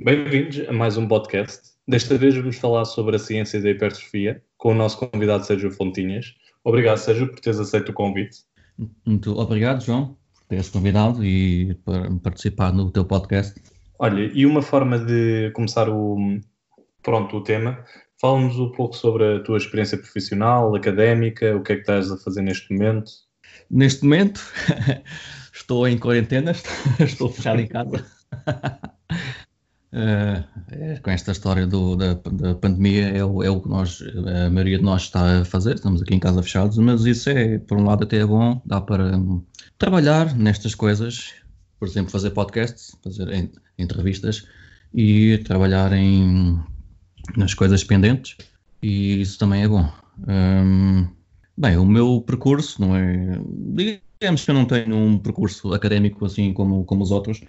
Bem-vindos a mais um podcast. Desta vez vamos falar sobre a ciência da hipertrofia com o nosso convidado Sérgio Fontinhas. Obrigado, Sérgio, por teres aceito o convite. Muito obrigado, João, por teres convidado e por participar no teu podcast. Olha, e uma forma de começar o, pronto, o tema, fala-nos um pouco sobre a tua experiência profissional, académica, o que é que estás a fazer neste momento? Neste momento, estou em quarentena, estou fechado em casa. Uh, é, com esta história do, da, da, pandemia é o, é o que nós, a maioria de nós está a fazer, estamos aqui em casa fechados, mas isso é, por um lado, até é bom, dá para um, trabalhar nestas coisas, por exemplo, fazer podcasts, fazer entrevistas e trabalhar em, nas coisas pendentes, e isso também é bom. Um, bem, o meu percurso não é. Digamos que eu não tenho um percurso académico assim como, como os outros,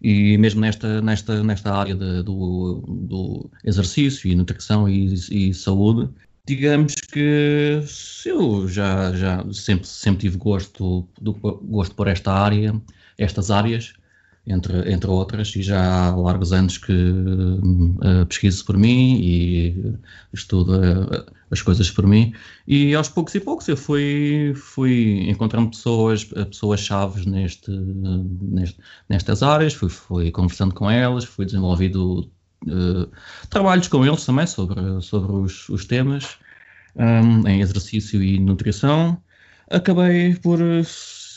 e mesmo nesta, nesta, nesta área de, do, do exercício e nutrição e, e, saúde, digamos que eu já, já sempre, sempre tive gosto, do, gosto por esta área, estas áreas, entre, entre outras, e já há largos anos que uh, pesquiso por mim e estudo uh, as coisas por mim. E aos poucos e poucos eu fui, fui encontrando pessoas, pessoas chaves neste, neste, nestas áreas, fui, fui conversando com elas, fui desenvolvido uh, trabalhos com eles também sobre, sobre os, os temas um, em exercício e nutrição. Acabei por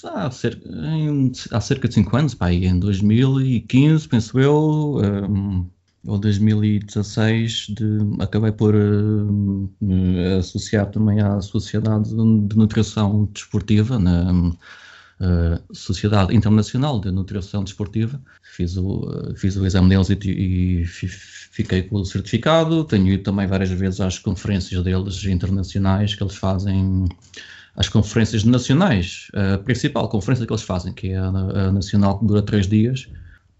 há cerca, em, há cerca de 5 anos, pá, em 2015, penso eu, um, ou 2016, de, acabei por uh, associar também à Sociedade de Nutrição Desportiva, na uh, Sociedade Internacional de Nutrição Desportiva. Fiz o, uh, fiz o exame deles e, e fiquei com o certificado. Tenho ido também várias vezes às conferências deles internacionais que eles fazem as conferências nacionais. A principal conferência que eles fazem, que é a, a nacional que dura três dias,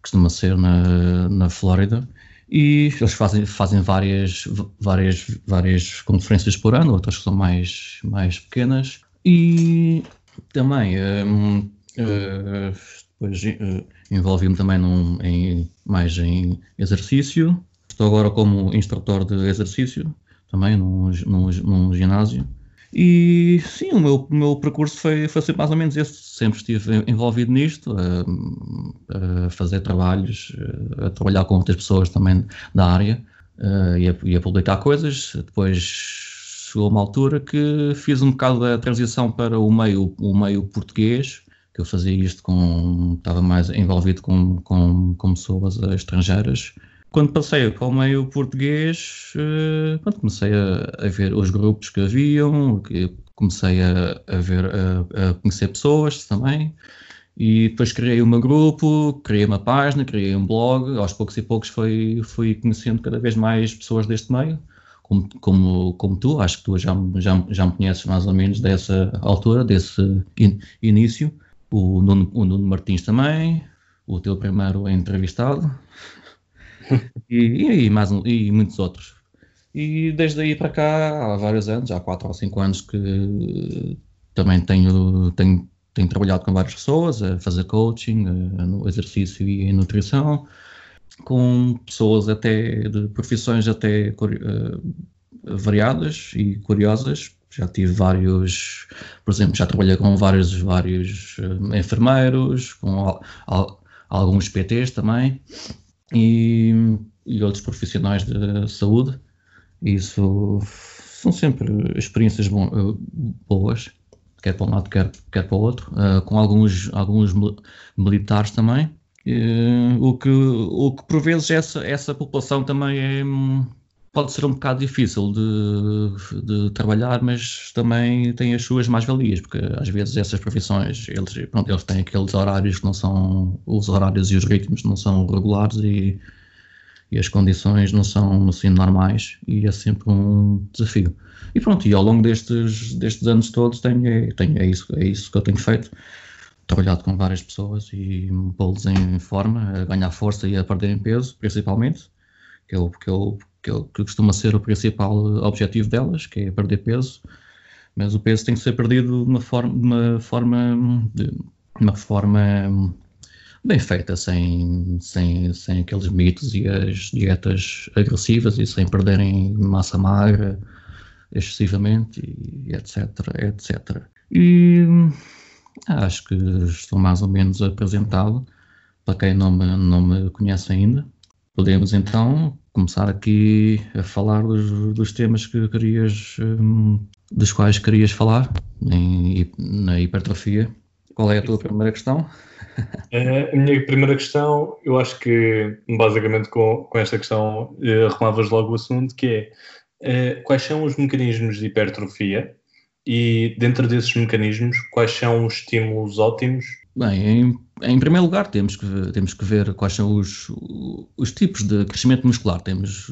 costuma ser na, na Flórida, e eles fazem, fazem várias, várias, várias conferências por ano, outras que são mais, mais pequenas, e também um, uh, depois uh, envolvi-me também num, em, mais em exercício. Estou agora como instrutor de exercício, também num, num, num ginásio. E sim, o meu, o meu percurso foi, foi sempre mais ou menos esse. Sempre estive envolvido nisto, a, a fazer trabalhos, a trabalhar com outras pessoas também da área e a, e a publicar coisas. Depois chegou uma altura que fiz um bocado da transição para o meio, o meio português, que eu fazia isto com. estava mais envolvido com, com, com pessoas estrangeiras quando passei para o meio português, uh, comecei a, a, ver os grupos que haviam, comecei a, a ver, a, a, conhecer pessoas também, e depois criei um grupo, criei uma página, criei um blog, aos poucos e poucos fui, fui conhecendo cada vez mais pessoas deste meio, como, como, como tu, acho que tu já, já, já me conheces mais ou menos dessa altura, desse in, início, o Nuno, o Nuno Martins também, o teu primeiro entrevistado, e, e, mais e muitos outros. E desde aí para cá, há vários anos, há 4 ou 5 anos que também tenho, tenho, tenho trabalhado com várias pessoas a fazer coaching, a, no exercício e nutrição, com pessoas até de profissões até uh, variadas e curiosas. Já tive vários, por exemplo, já trabalhei com vários, vários uh, enfermeiros, com al, al, alguns PTs também, e, e outros profissionais de saúde. Isso são sempre experiências boas, quer para um lado, quer, quer para o outro, uh, com alguns, alguns militares também. Uh, o, que, o que por vezes essa, essa população também é, pode ser um bocado difícil de, de trabalhar, mas também tem as suas mais-valias, porque às vezes essas profissões, eles, pronto, eles têm aqueles horários que não são, os horários e os ritmos não são regulares e, e as condições não são assim normais e é sempre um desafio. E pronto, e ao longo destes, destes anos todos tenho, é, tenho, é, isso, é isso que eu tenho feito, trabalhado com várias pessoas e pô-los em forma, a ganhar força e a perderem peso, principalmente, que é o, que é o, que, que costuma ser o principal objetivo delas, que é perder peso. mas o peso tem que ser perdido de uma forma, uma forma, de uma forma bem feita, sem, sem, sem aqueles mitos e as dietas agressivas e sem perderem massa magra excessivamente, e etc, etc. E acho que estou mais ou menos apresentado para quem não me, não me conhece ainda. Podemos então começar aqui a falar dos, dos temas que querias, um, dos quais querias falar em, na hipertrofia. Qual é a tua primeira questão? A minha primeira questão, eu acho que basicamente com, com esta questão eh, arrumavas logo o assunto, que é eh, quais são os mecanismos de hipertrofia e dentro desses mecanismos quais são os estímulos ótimos? Bem, em, em primeiro lugar temos que, temos que ver quais são os, os tipos de crescimento muscular. Temos,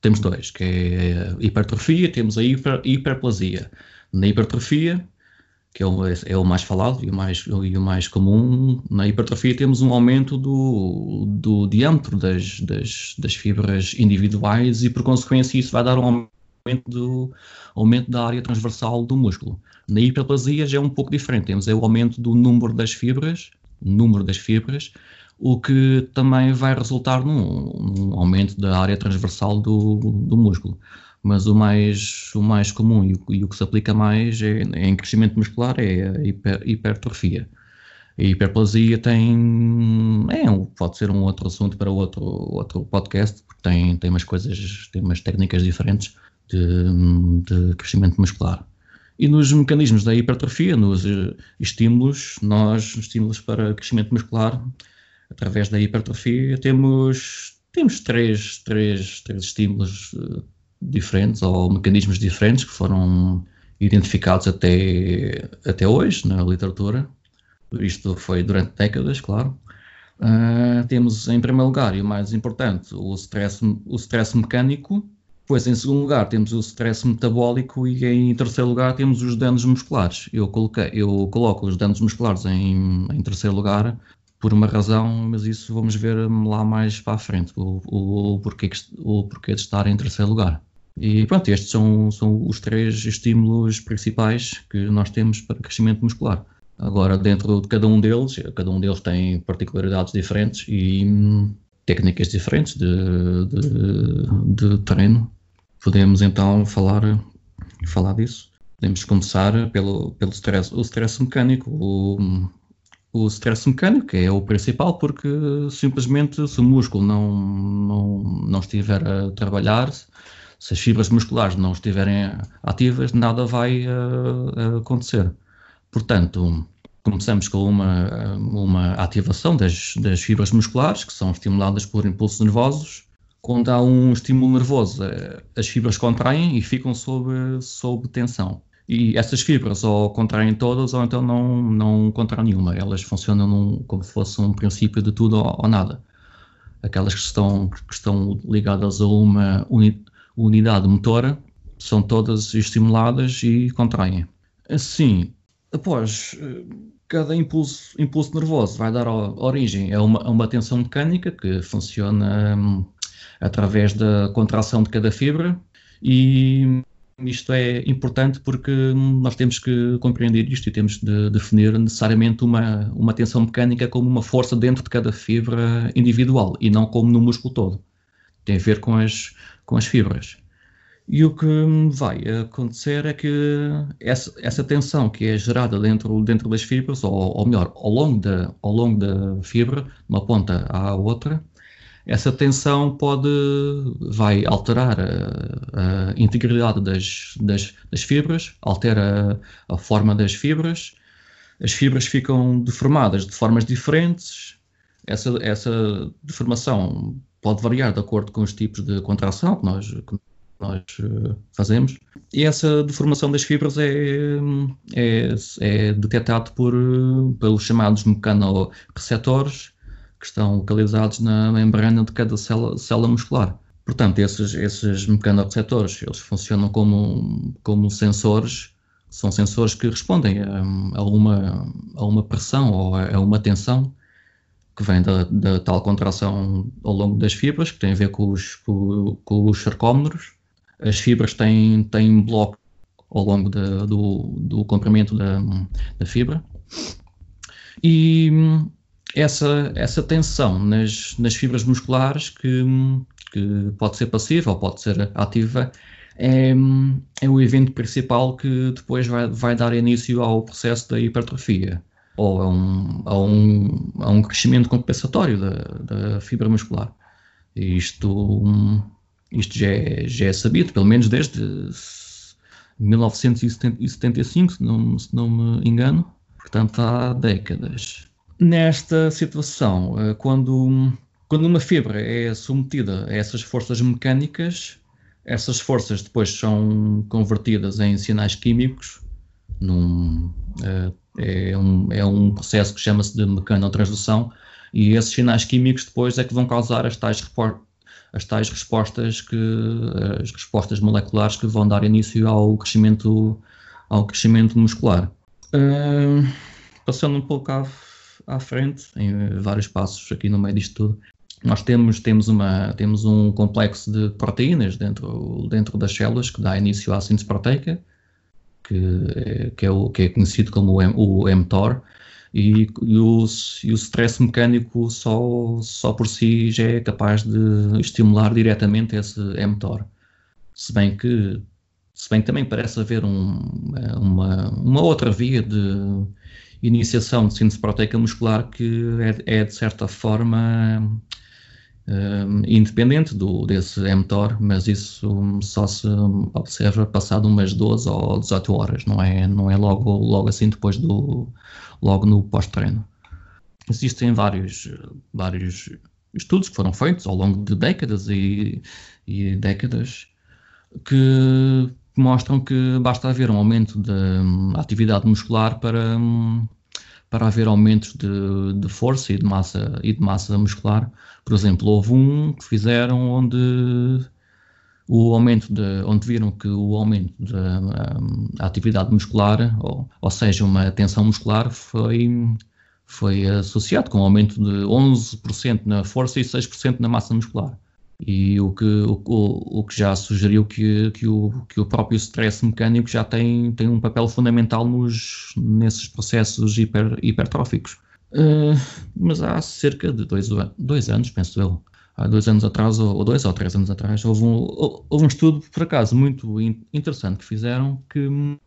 temos dois, que é a hipertrofia, temos a hiper, hiperplasia. Na hipertrofia que é o, é o mais falado e o mais, e o mais comum, na hipertrofia temos um aumento do, do diâmetro das, das, das fibras individuais e, por consequência, isso vai dar um aumento, do, aumento da área transversal do músculo. Na hiperplasia já é um pouco diferente, temos é o aumento do número das fibras, número das fibras, o que também vai resultar num, num aumento da área transversal do, do músculo mas o mais, o mais comum e o, e o que se aplica mais é, em crescimento muscular é a hiper, hipertrofia. A hiperplasia tem. É, pode ser um outro assunto para outro, outro podcast, porque tem, tem umas coisas, tem umas técnicas diferentes de, de crescimento muscular. E nos mecanismos da hipertrofia, nos eh, estímulos, nós, estímulos para crescimento muscular, através da hipertrofia, temos, temos três, três, três estímulos eh, diferentes ou mecanismos diferentes que foram identificados até, até hoje na literatura. Isto foi durante décadas, claro. Uh, temos em primeiro lugar, e o mais importante, o stress, o stress mecânico. Depois, em segundo lugar, temos o stress metabólico e em terceiro lugar temos os danos musculares. Eu, coloquei, eu coloco os danos musculares em, em terceiro lugar por uma razão, mas isso vamos ver lá mais para a frente, o, o, o, porquê, o porquê de estar em terceiro lugar. E pronto, estes são, são os três estímulos principais que nós temos para crescimento muscular. Agora, dentro de cada um deles, cada um deles tem particularidades diferentes e hum, técnicas diferentes de, de, de, treino. Podemos então falar, falar disso. Podemos começar pelo, pelo stress, o stress mecânico. O, o stress mecânico é o principal porque simplesmente se o músculo não, não, não estiver a trabalhar, se as fibras musculares não estiverem ativas, nada vai uh, acontecer. Portanto, começamos com uma, uma ativação das, das fibras musculares, que são estimuladas por impulsos nervosos. Quando há um estímulo nervoso, eh, as fibras contraem e ficam sob, sob tensão. E essas fibras ou contraem todas ou então não, não contraem nenhuma. Elas funcionam num, como se fosse um princípio de tudo ou, ou nada. Aquelas que estão, que estão ligadas a uma unidade motora são todas estimuladas e contraem. Assim, após eh, cada impulso, impulso nervoso vai dar origem a uma, a uma tensão mecânica que funciona um, através da contração de cada fibra e isto é importante porque nós temos que compreender isto e temos de definir necessariamente uma, uma tensão mecânica como uma força dentro de cada fibra individual e não como no músculo todo. Tem a ver com as, com as fibras. E o que vai acontecer é que essa, essa tensão que é gerada dentro, dentro das fibras, ou, ou melhor, ao longo, da, ao longo da fibra, de uma ponta à outra, essa tensão pode, vai alterar a, a integridade das, das, das, fibras, altera a, forma das fibras, as fibras ficam deformadas de formas diferentes, essa, essa deformação pode variar de acordo com os tipos de contração que nós, que nós uh, fazemos. E essa deformação das fibras é, é, é detectado por, pelos chamados mecanoreceptores que estão localizados na membrana de cada célula, célula muscular. Portanto, esses, esses mecanoreceptores eles funcionam como, como sensores, são sensores que respondem a, a, uma, a uma pressão ou a, a uma tensão que vem da, da, tal contração ao longo das fibras, que tem a ver com os, com, com os sarcómeros. As fibras têm, têm bloco, ao longo de, do, do comprimento da, da fibra. E essa, essa tensão nas, nas fibras musculares, que, que pode ser passiva ou pode ser ativa, é, é o evento principal que depois vai, vai dar início ao processo da hipertrofia ou a um, a um, a um crescimento compensatório da, da fibra muscular. Isto, isto já, é, já é sabido, pelo menos desde 1975, se não, se não me engano, portanto há décadas. Nesta situação, eh, quando, quando uma fibra é submetida a essas forças mecânicas, essas forças depois são convertidas em sinais químicos, num, eh, é, um, é um processo que chama-se de mecanotransdução, e esses sinais químicos depois é que vão causar as tais, as tais respostas que as respostas moleculares que vão dar início ao crescimento ao crescimento muscular. Uh, passando um pouco à, à frente, em vários passos aqui no meio disto tudo, nós temos, temos, uma, temos um complexo de proteínas dentro, dentro das células que dá início à síntese proteica, que, que, é, o, que é conhecido como o, o mTOR, e, e, o, e o stress mecânico só, só por si já é capaz de estimular diretamente esse mTOR. Se bem que, se bem que também parece haver um, uma, uma outra via de iniciação de síntese proteica muscular que é, é de certa forma um, independente do, desse mTOR, mas isso só se observa passado umas 12 ou 18 horas, não é, não é logo, logo assim depois do, logo no pós-treino. Existem vários, vários estudos que foram feitos ao longo de décadas e, e décadas que mostram que basta haver um aumento da atividade muscular para, para haver aumentos de, de força e de massa e de massa muscular. Por exemplo, houve um que fizeram onde o aumento de, onde viram que o aumento da um, atividade muscular, ou, ou seja, uma tensão muscular, foi, foi associado com um aumento de 11% na força e 6% na massa muscular. E o que, o, o, que já sugeriu que, que, o, que o próprio stress mecânico já tem, tem um papel fundamental nos, nesses processos hiper, hipertróficos. Uh, mas há cerca de dois, dois anos, penso eu, há dois anos atrás, ou dois ou três anos atrás, houve um, houve um estudo, por acaso, muito interessante que fizeram, que uh,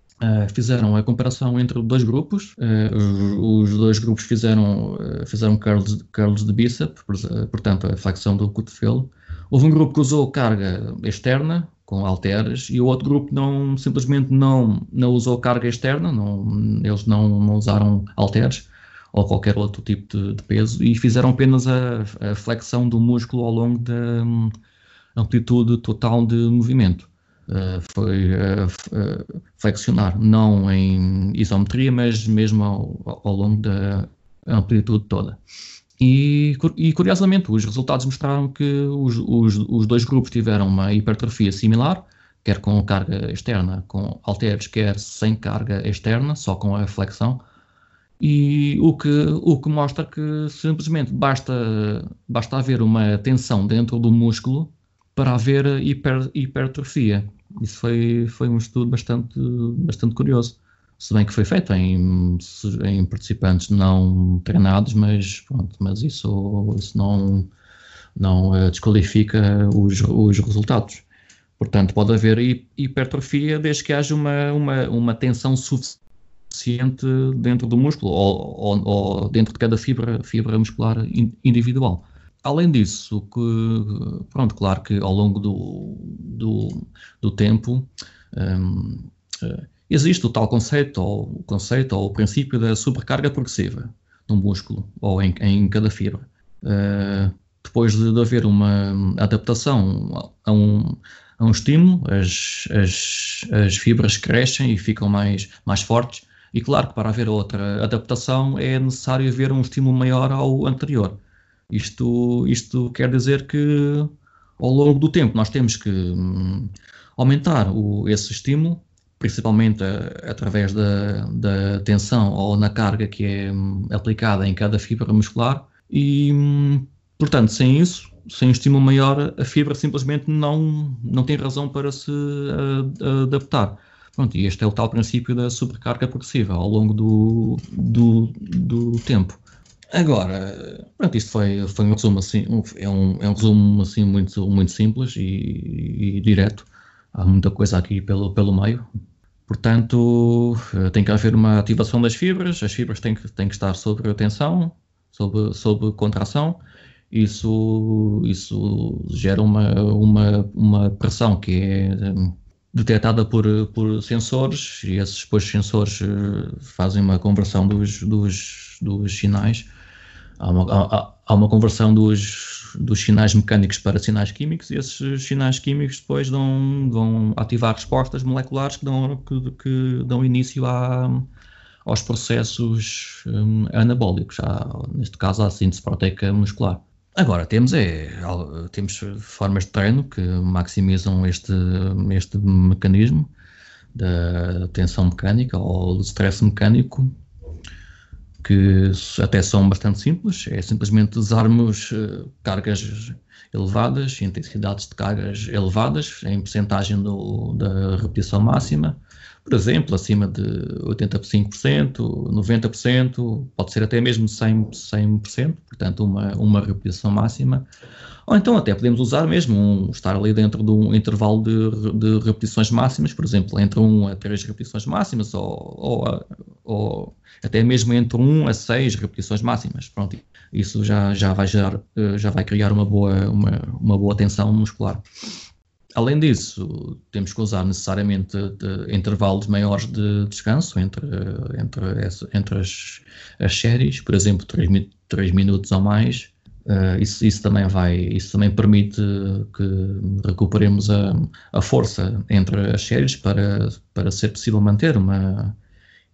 fizeram a comparação entre dois grupos. Uh, os, dois grupos fizeram, fizeram curls, curls de bíceps, portanto, a flexão do cotovelo. Houve um grupo que usou carga externa, com halteres, e o outro grupo não, simplesmente não, não usou carga externa, não, eles não, não usaram halteres ou qualquer outro tipo de, de peso e fizeram apenas a, a, flexão do músculo ao longo da um, amplitude total de movimento. Uh, foi uh, flexionar, não em isometria, mas mesmo ao, ao longo da amplitude toda. E, e, curiosamente, os resultados mostraram que os, os, os, dois grupos tiveram uma hipertrofia similar, quer com carga externa, com halteres, quer sem carga externa, só com a flexão e o que, o que mostra que simplesmente basta, basta haver uma tensão dentro do músculo para haver hiper, hipertrofia. Isso foi, foi um estudo bastante, bastante curioso. Se bem que foi feito em, em participantes não treinados, mas, pronto, mas isso, isso não, não uh, desqualifica os, os resultados. Portanto, pode haver hipertrofia desde que haja uma, uma, uma tensão suficiente dentro do músculo ou, ou, ou, dentro de cada fibra, fibra muscular individual. Além disso, que, pronto, claro que ao longo do, do, do tempo um, eh, existe o tal conceito, ou o conceito, ou o princípio da sobrecarga progressiva no músculo, ou em, em cada fibra. Uh, depois de, de, haver uma adaptação a um, a um estímulo, as, as, as fibras crescem e ficam mais, mais fortes, e claro que para haver outra adaptação é necessário haver um estímulo maior ao anterior. Isto, isto quer dizer que ao longo do tempo nós temos que hum, aumentar o, esse estímulo, principalmente a, através da, da tensão ou na carga que é hum, aplicada em cada fibra muscular e, hum, portanto, sem isso, sem um estímulo maior, a fibra simplesmente não, não tem razão para se a, adaptar. Pronto, e este é o tal princípio da sobrecarga progressiva ao longo do, do, do tempo. Agora, pronto, isto foi, foi um resumo assim, um, é, um, é um resumo assim muito, muito simples e, e, direto. Há muita coisa aqui pelo, pelo meio. Portanto, eh, tem que haver uma ativação das fibras, as fibras têm que, têm que estar sob tensão, sob, sob contração. Isso, isso gera uma, uma, uma pressão que é detectada por, por sensores e esses depois sensores eh, fazem uma conversão dos, dos, dos sinais. Há uma, há, há uma conversão dos, dos sinais mecânicos para sinais químicos e esses sinais químicos depois dão, vão ativar respostas moleculares que dão, que, que dão início a, aos processos um, anabólicos, à, neste caso à síntese proteica muscular. Agora, temos, é, temos formas de treino que maximizam este, este mecanismo da tensão mecânica ou do stress mecânico, que até são bastante simples. É simplesmente usarmos uh, cargas elevadas, intensidades de cargas elevadas, em porcentagem da repetição máxima, por exemplo, acima de 85%, 90%, pode ser até mesmo 100%, 100% portanto, uma, uma repetição máxima. Ou então até podemos usar mesmo um, estar ali dentro de um intervalo de, de repetições máximas, por exemplo, entre 1 a 3 repetições máximas, ou, ou, ou até mesmo entre 1 a 6 repetições máximas. Pronto, isso já, já, vai, gerar, já vai criar uma boa, uma, uma boa tensão muscular. Além disso, temos que usar necessariamente intervalos maiores de descanso entre, entre, entre as, as séries, por exemplo, 3, 3 minutos ou mais. Uh, isso, isso, também vai, isso também permite que recuperemos a, a força entre as séries para, para ser possível manter uma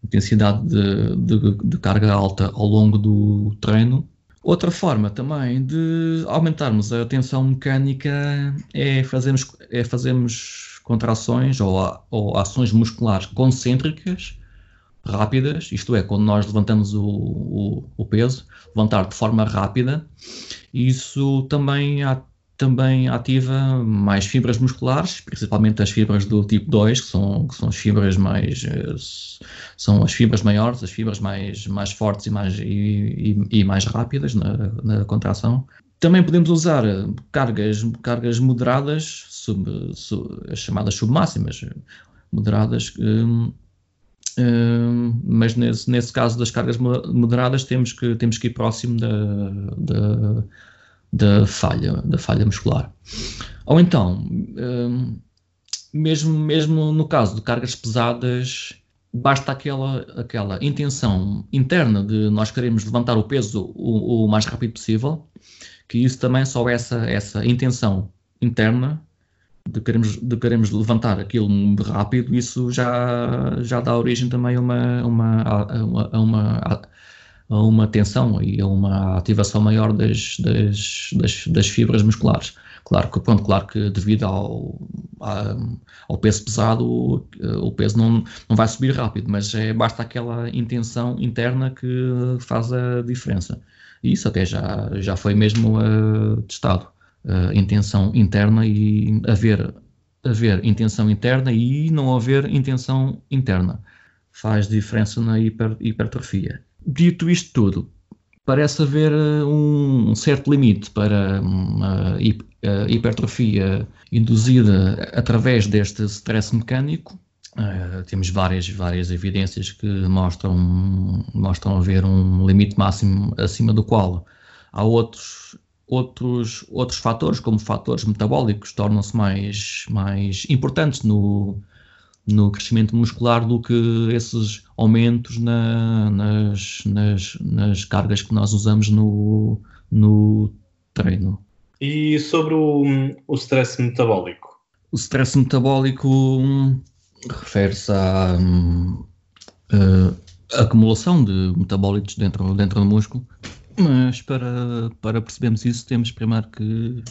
intensidade de, de, de carga alta ao longo do treino Outra forma também de aumentarmos a tensão mecânica é fazermos, é fazermos contrações ou, ou ações musculares concêntricas rápidas, isto é, quando nós levantamos o, o, o peso, levantar de forma rápida, isso também há também ativa mais fibras musculares, principalmente as fibras do tipo 2, que são, que são as fibras mais eh, são as fibras maiores, as fibras mais, mais fortes e mais, e, e, e mais rápidas na, na, contração. Também podemos usar cargas, cargas moderadas, sub, sub, as chamadas submáximas, moderadas, um, um, mas nesse, nesse caso das cargas moderadas temos que, temos que ir próximo da, da da falha, da falha muscular. Ou então, um, mesmo, mesmo no caso de cargas pesadas, basta aquela, aquela intenção interna de nós queremos levantar o peso o, o mais rápido possível, que isso também só essa, essa intenção interna de queremos, de queremos levantar aquilo rápido, isso já, já dá origem também a uma, uma, a uma, a uma a uma tensão e a uma ativação maior das, das, das, das fibras musculares. Claro que, pronto, claro que devido ao, ao peso pesado, o, o, peso não, não vai subir rápido, mas é, basta aquela intenção interna que faz a diferença. E isso até já, já foi mesmo uh, testado. Uh, intenção interna e haver, haver intenção interna e não haver intenção interna. Faz diferença na hiper, hipertrofia dito isto tudo, parece haver eh, um certo limite para uma hipertrofia induzida através deste stress mecânico. Uh, temos várias, várias evidências que mostram, mostram haver um limite máximo acima do qual há outros, outros, outros fatores, como fatores metabólicos, tornam-se mais, mais importantes no, no crescimento muscular do que esses aumentos na, nas, nas, nas cargas que nós usamos no, no treino. E sobre o, o stress metabólico? O stress metabólico hum, refere-se à hum, acumulação de metabólitos dentro, dentro do músculo, mas para, para percebermos isso temos primeiro que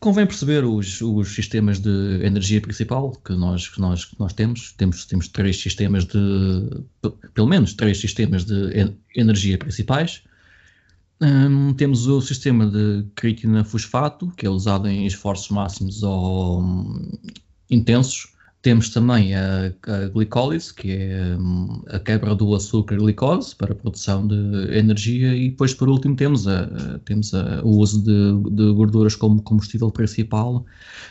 Convém perceber os, os sistemas de energia principal que nós, que nós, que nós temos. temos. Temos três sistemas de, pelo menos três sistemas de energia principais. Um, temos o sistema de critina fosfato, que é usado em esforços máximos ou um, intensos. Temos também a, a, glicólise, que é hum, a quebra do açúcar glicose para a produção de energia, e depois, por último, temos, a, a temos o uso de, de, gorduras como combustível principal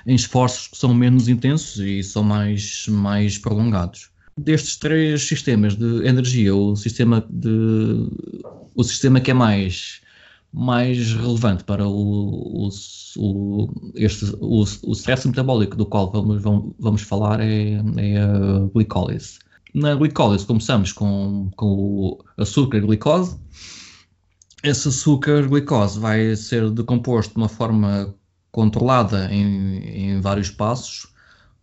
em esforços que são menos intensos e são mais, mais prolongados. Destes três sistemas de energia, o sistema, de, o sistema que é mais mais relevante para o, o, o, este, o, o stress metabólico do qual vamos, vamos falar é, é a glicólise. Na glicólise começamos com, com o açúcar glicose. Esse açúcar glicose vai ser decomposto de uma forma controlada em, em vários passos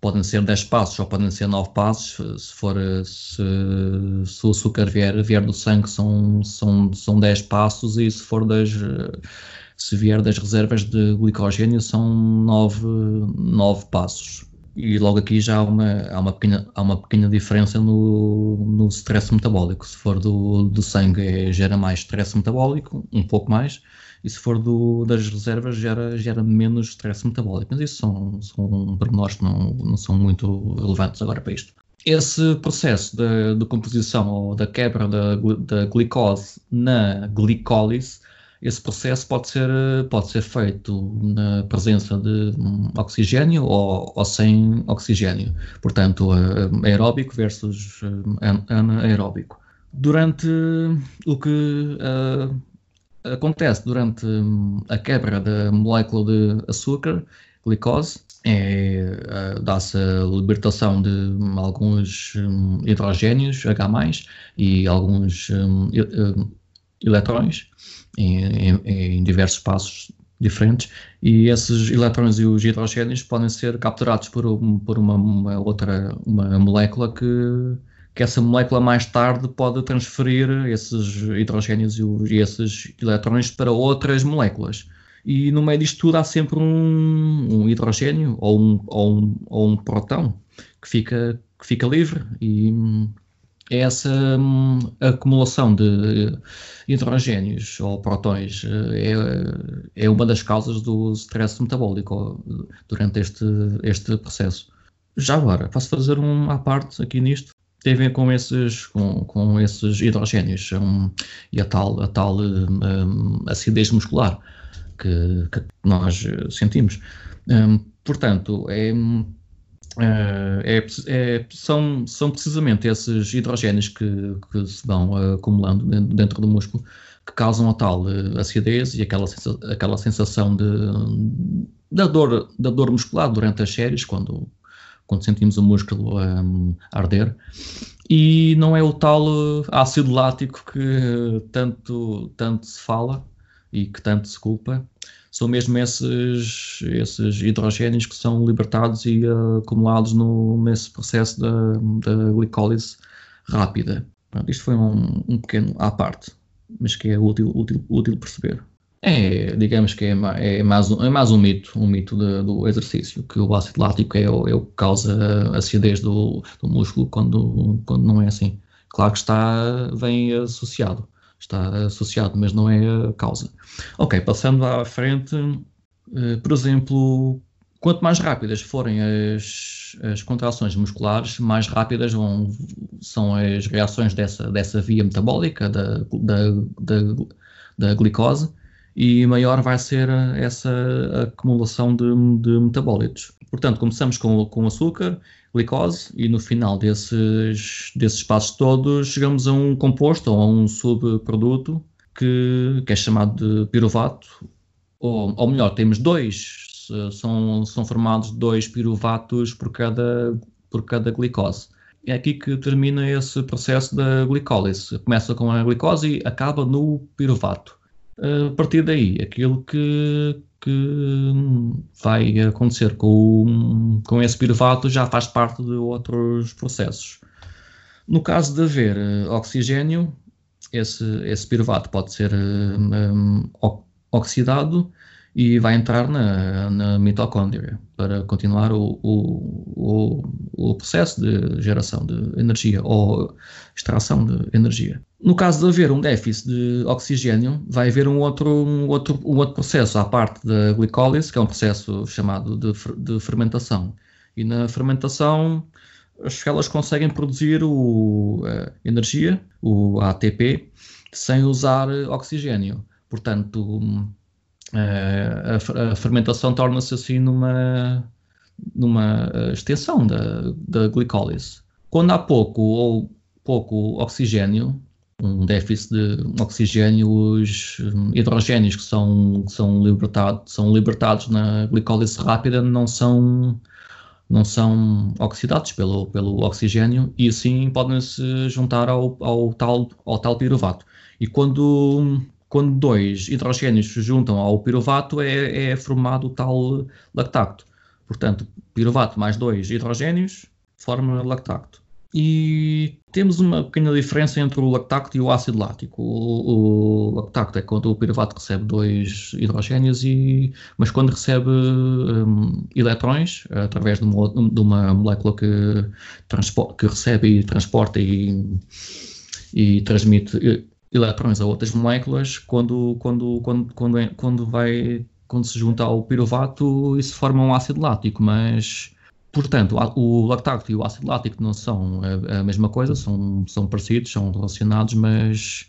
podem ser 10 passos ou podem ser 9 passos, se for se, se o açúcar vier, vier do sangue são, são, são 10 passos e se for das se vier das reservas de glicogênio são 9, 9 passos. E logo aqui já há uma, há uma, pequena, há uma pequena diferença no, no stress metabólico. Se for do, do sangue, é, gera mais stress metabólico, um pouco mais, e se for do, das reservas gera, gera menos stress metabólico. Mas isso são, são pormenores que não, não são muito relevantes agora para isto. Esse processo de, de composição ou da quebra da, da glicose na glicólise, esse processo pode ser, pode ser feito na presença de oxigênio ou, ou sem oxigênio. Portanto, aeróbico versus anaeróbico. Durante o que acontece durante hum, a quebra da molécula de açúcar, glicose, é, dá-se a libertação de hum, alguns hidrogénios, H+, e alguns um, hum, eletrões em, em, em, diversos passos diferentes e esses eletrões e os hidrogénios podem ser capturados por, por uma, uma, outra uma molécula que que essa molécula mais tarde pode transferir esses hidrogénios e esses eletrões para outras moléculas. E no meio disto tudo há sempre um, um hidrogênio ou um, ou, um, ou um próton que fica, que fica livre e essa hum, acumulação de hidrogénios ou prótons eh, é, é uma das causas do stress metabólico durante este, este processo. Já agora, posso fazer um à parte aqui nisto? tem a ver com esses, com, com esses hidrogénios e a tal, a tal um, acidez muscular que, que nós sentimos. Um, portanto, é, é, é, são, são precisamente esses hidrogénios que, que se vão acumulando dentro do músculo que causam a tal acidez e aquela, aquela sensação de, da, dor, da dor muscular durante as séries, quando, quando sentimos o músculo um, arder. E não é o tal uh, ácido lático que tanto, tanto se fala e que tanto se culpa. São mesmo esses, esses hidrogénios que são libertados e uh, acumulados no, nesse processo da, da glicólise rápida. Pronto, isto foi um, um pequeno à parte, mas que é útil, útil, útil perceber. É, digamos que é, é, mais, um, é mais um mito, um mito de, do exercício, que o ácido lático é, o, é o que causa a acidez do, do músculo quando, quando não é assim. Claro que está, vem associado, está associado, mas não é a causa. Ok, passando à frente, eh, por exemplo, quanto mais rápidas forem as, as contrações musculares, mais rápidas vão, são as reações dessa, dessa via metabólica da, da, da, da glicose e maior vai ser essa acumulação de, de metabólitos. Portanto, começamos com, com açúcar, glicose, e no final desses, desses passos todos chegamos a um composto ou a um subproduto que, que é chamado de piruvato, ou, ou melhor, temos dois, são, são formados dois piruvatos por cada, por cada glicose. É aqui que termina esse processo da glicólise. Começa com a glicose e acaba no piruvato a partir daí, aquilo que, que vai acontecer com, com esse piruvato já faz parte de outros processos. No caso de haver uh, oxigênio, esse, esse piruvato pode ser um, oxidado e vai entrar na, na mitocôndria para continuar o, o, o, o, processo de geração de energia ou extração de energia. No caso de haver um déficit de oxigênio, vai haver um outro, um outro, um outro processo à parte da glicólise, que é um processo chamado de, de fermentação. E na fermentação as células conseguem produzir o, a energia, o ATP, sem usar oxigênio. Portanto, a, a fermentação torna-se assim numa, numa extensão da, da glicólise. Quando há pouco ou pouco oxigênio, um déficit de oxigênio, os hidrogénios que são, que são, libertados, são libertados na glicólise rápida não são, não são oxidados pelo, pelo oxigênio e assim podem se juntar ao, ao, tal, ao tal piruvato. E quando, quando dois hidrogénios se juntam ao piruvato é, é formado o tal lactato. Portanto, piruvato mais dois hidrogénios forma lactato. E temos uma pequena diferença entre o lactato e o ácido lático. O, o lactato é quando o piruvato recebe dois hidrogénios, e, mas quando recebe um, eletrões, através de uma, de uma molécula que, que, recebe e transporta e, e transmite eletrões a outras moléculas, quando, quando, quando, quando, é, quando, vai, quando se junta ao piruvato, isso forma um ácido lático, mas Portanto, o lactato e o ácido lático não são a, mesma coisa, são, são parecidos, são relacionados, mas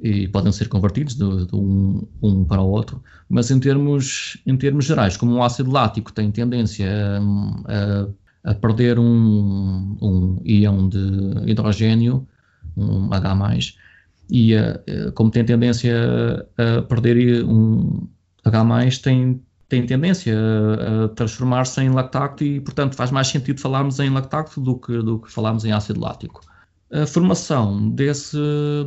e podem ser convertidos de, de um, um, para o outro, mas em termos, em termos gerais, como o ácido lático tem tendência a, a, a perder um, um íon de hidrogênio, um H+, e como tem tendência a perder um H+, tem tem tendência a, a transformar-se em lactato e, portanto, faz mais sentido falarmos em lactato do que, do que falarmos em ácido lático. A formação desse,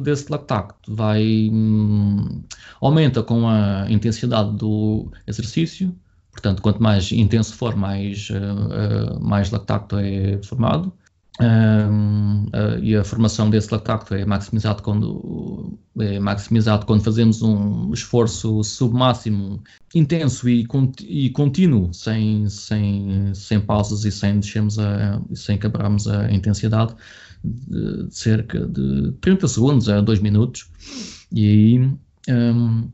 desse lactato vai, hum, aumenta com a intensidade do exercício, portanto, quanto mais intenso for, mais, uh, uh, mais lactato é formado. Um, uh, e a formação desse lactato é maximizado quando, é maximizado quando fazemos um esforço submáximo intenso e, e contínuo, sem, sem, sem pausas e sem descermos a, sem quebrarmos a intensidade de, de cerca de 30 segundos a 2 minutos. E aí um,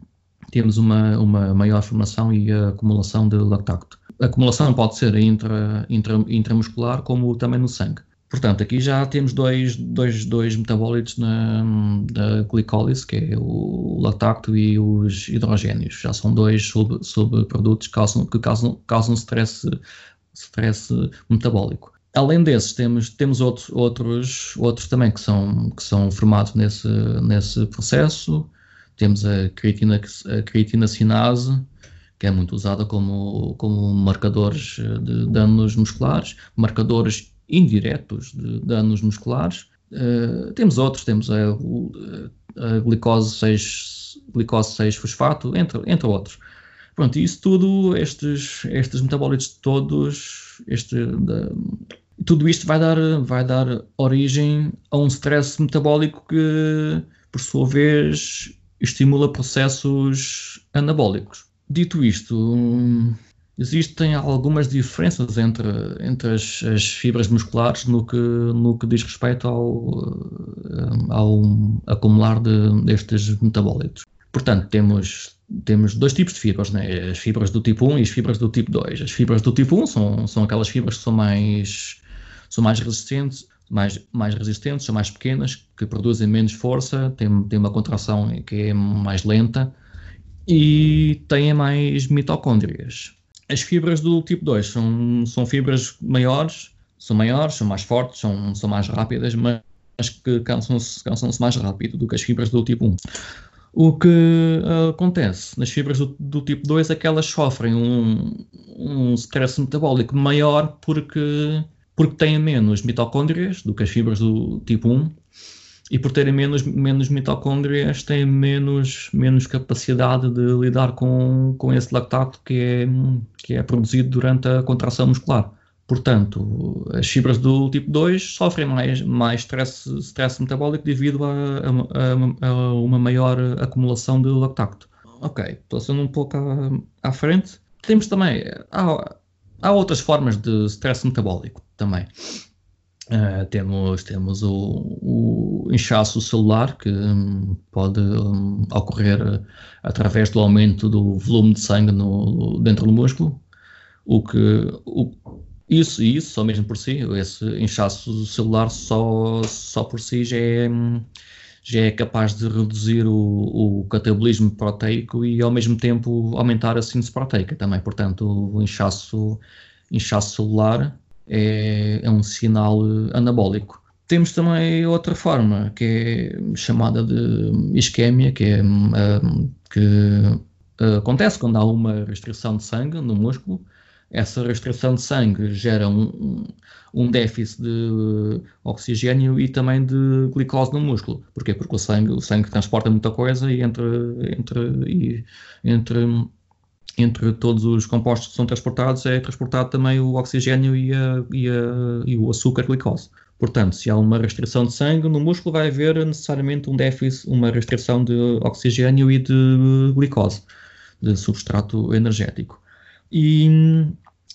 temos uma, uma maior formação e acumulação de lactato. A acumulação pode ser intra, intra, intramuscular como também no sangue. Portanto, aqui já temos dois, dois, dois metabólitos na, da glicólise, que é o lactato e os hidrogénios. Já são dois sub, subprodutos que causam, que causam, causam stress, stress metabólico. Além desses, temos, temos outros, outros, outros também que são, que são formados nesse, nesse processo. Temos a creatina, a creatina sinase, que é muito usada como, como marcadores de danos musculares, marcadores indiretos de danos musculares. Uh, temos outros, temos a, a glicose 6, glicose 6 fosfato, entre, entre outros. Pronto, isso tudo, estes, estes metabólitos todos, este, tudo isto vai dar, vai dar origem a um stress metabólico que, por sua vez, estimula processos anabólicos. Dito isto, Existem algumas diferenças entre, entre as, as, fibras musculares no que, no que diz respeito ao, eh, ao acumular de, destes metabólitos. Portanto, temos, temos dois tipos de fibras, né? as fibras do tipo 1 e as fibras do tipo 2. As fibras do tipo 1 são, são aquelas fibras que são mais, são mais resistentes, mais, mais resistentes, são mais pequenas, que produzem menos força, têm, têm uma contração que é mais lenta e têm mais mitocôndrias as fibras do tipo 2 são, são fibras maiores, são maiores, são mais fortes, são, são mais rápidas, mas que cansam-se cansam mais rápido do que as fibras do tipo 1. O que uh, acontece nas fibras do, do, tipo 2 é que elas sofrem um, um stress metabólico maior porque, porque têm menos mitocôndrias do que as fibras do tipo 1 e por terem menos, menos mitocôndrias têm menos, menos capacidade de lidar com, com esse lactato que é, que é produzido durante a contração muscular. Portanto, as fibras do tipo 2 sofrem mais, mais stress, stress metabólico devido a, a, a, uma maior acumulação de lactato. Ok, passando um pouco à, à frente, temos também, há, há outras formas de stress metabólico também. Uh, temos temos o, o, inchaço celular, que um, pode um, ocorrer através do aumento do volume de sangue no, dentro do músculo, o que, o, isso, isso, só mesmo por si, esse inchaço celular só, só por si já é, já é capaz de reduzir o, o catabolismo proteico e ao mesmo tempo aumentar a síntese proteica também. Portanto, o inchaço, inchaço celular é, é um sinal anabólico. Temos também outra forma, que é chamada de isquémia, que, é, um, que uh, acontece quando há uma restrição de sangue no músculo essa restrição de sangue gera um, um déficit de oxigênio e também de glicose no músculo. Porquê? Porque o sangue, o sangue transporta muita coisa e entre, entre, e, entre, entre todos os compostos que são transportados é transportado também o oxigênio e, a, e, a, e o açúcar glicose. Portanto, se há uma restrição de sangue no músculo, vai haver necessariamente um déficit, uma restrição de oxigênio e de glicose, de substrato energético. E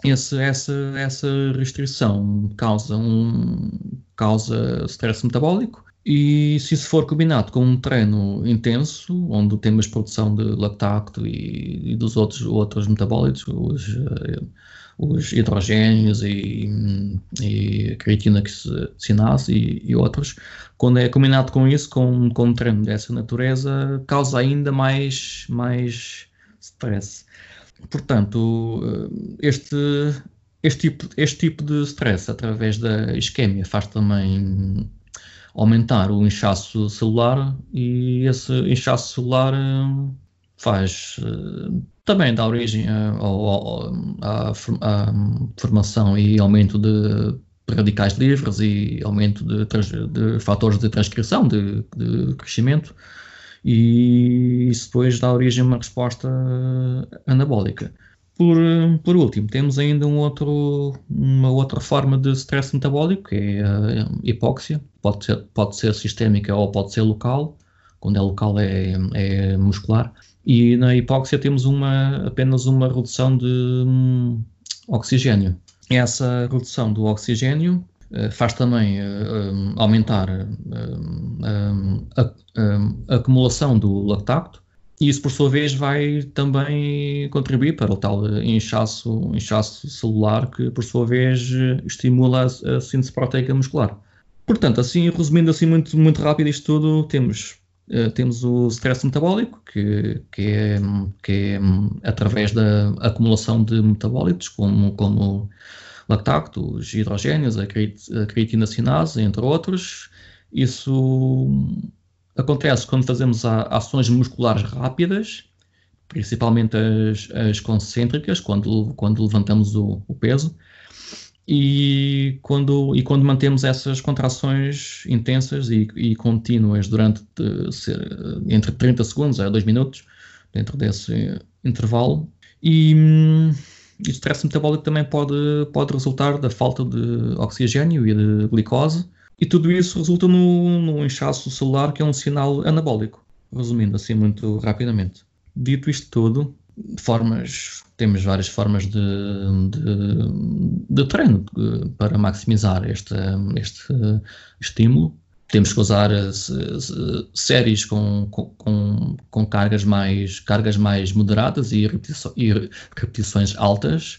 esse, essa, essa restrição causa, um, causa stress metabólico e se isso for combinado com um treino intenso, onde temos produção de lactato e, e dos outros, outros metabólitos, os, uh, os hidrogénios e, e creatina sinase e, e, outros, quando é combinado com isso, com, com um treino dessa natureza, causa ainda mais, mais stress. Portanto, eh, este, este, tipo, este tipo de stress através da isquémia faz também aumentar o inchaço celular e esse inchaço celular eh, faz eh, também dá origem à formação e aumento de radicais livres e aumento de, de fatores de transcrição, de, de crescimento e isso depois dá origem a uma resposta anabólica. Por, por último, temos ainda um outro, uma outra forma de stress metabólico, que é a hipóxia. Pode ser, pode ser sistémica ou pode ser local. Quando é local é, é muscular. E na hipóxia temos uma, apenas uma redução de hum, oxigênio. Essa redução do oxigênio eh, faz também uh, aumentar uh, a, a, acumulação do lactato e isso, por sua vez, vai também contribuir para o tal inchaço, inchaço celular que, por sua vez, estimula a, a síntese proteica muscular. Portanto, assim, resumindo assim muito, muito rápido isto tudo, temos, uh, temos o stress metabólico, que, que, é, que é através da acumulação de metabólitos, como, como lactato, os hidrogénios, a creatina sinase, entre outros. Isso acontece quando fazemos ações musculares rápidas, principalmente as, as concêntricas, quando, quando levantamos o, o peso, e quando, e quando mantemos essas contrações intensas e, e contínuas durante de, ser, entre 30 segundos a 2 minutos, dentro desse intervalo. E, e o stress metabólico também pode, pode resultar da falta de oxigênio e de glicose, e tudo isso resulta no, no inchaço celular, que é um sinal anabólico. Resumindo assim muito rapidamente. Dito isto tudo, formas, temos várias formas de, de, de treino para maximizar este, este estímulo temos que usar uh, séries com, com, com, cargas, mais, cargas mais moderadas e repetições altas,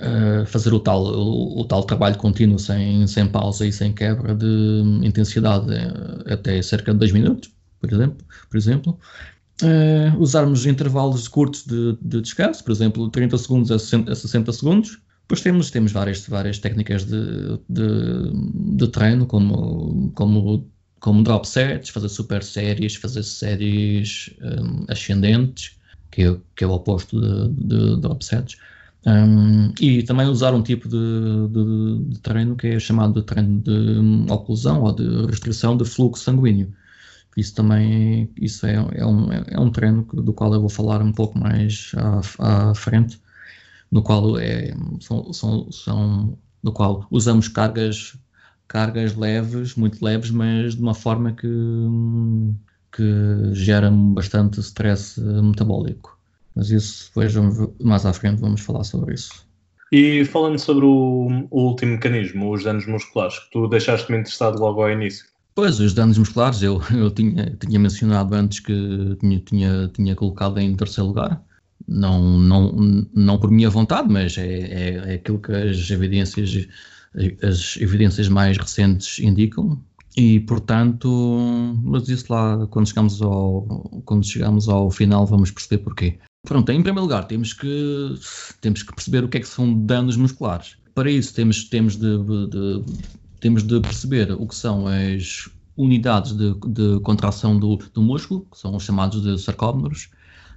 uh, fazer o tal, o, o, tal trabalho contínuo sem, sem pausa e sem quebra de intensidade uh, até cerca de 2 minutos, por exemplo. Por exemplo. usarmos intervalos curtos de, de, descanso, por exemplo, 30 segundos a 60 segundos, depois temos, temos várias, várias técnicas de, de, de treino, como, como, como drop sets, fazer super séries, fazer séries um, ascendentes, que é, que é o oposto de, de drop sets. Um, e também usar um tipo de, de, de, treino que é chamado de treino de hum, oclusão ou de restrição de fluxo sanguíneo. Isso também isso é, é, um, é um treino do qual eu vou falar um pouco mais à, à frente no qual é, são, são, são, no qual usamos cargas, cargas leves, muito leves, mas de uma forma que, que gera bastante stress metabólico. Mas isso depois vamos, mais à frente vamos falar sobre isso. E falando sobre o, o último mecanismo, os danos musculares, que tu deixaste-me interessado logo ao início. Pois, os danos musculares, eu, eu tinha, tinha mencionado antes que tinha, tinha, tinha colocado em terceiro lugar, não, não, não por minha vontade, mas é, é, é aquilo que as evidências, as evidências mais recentes indicam. E portanto, mas isso lá quando chegamos ao, quando chegamos ao final vamos perceber porquê. Pronto, em primeiro lugar, temos que, temos que perceber o que é que são danos musculares. Para isso, temos, temos, de, de, temos de perceber o que são as unidades de, de contração do, do músculo, que são os chamados de sarcómeros,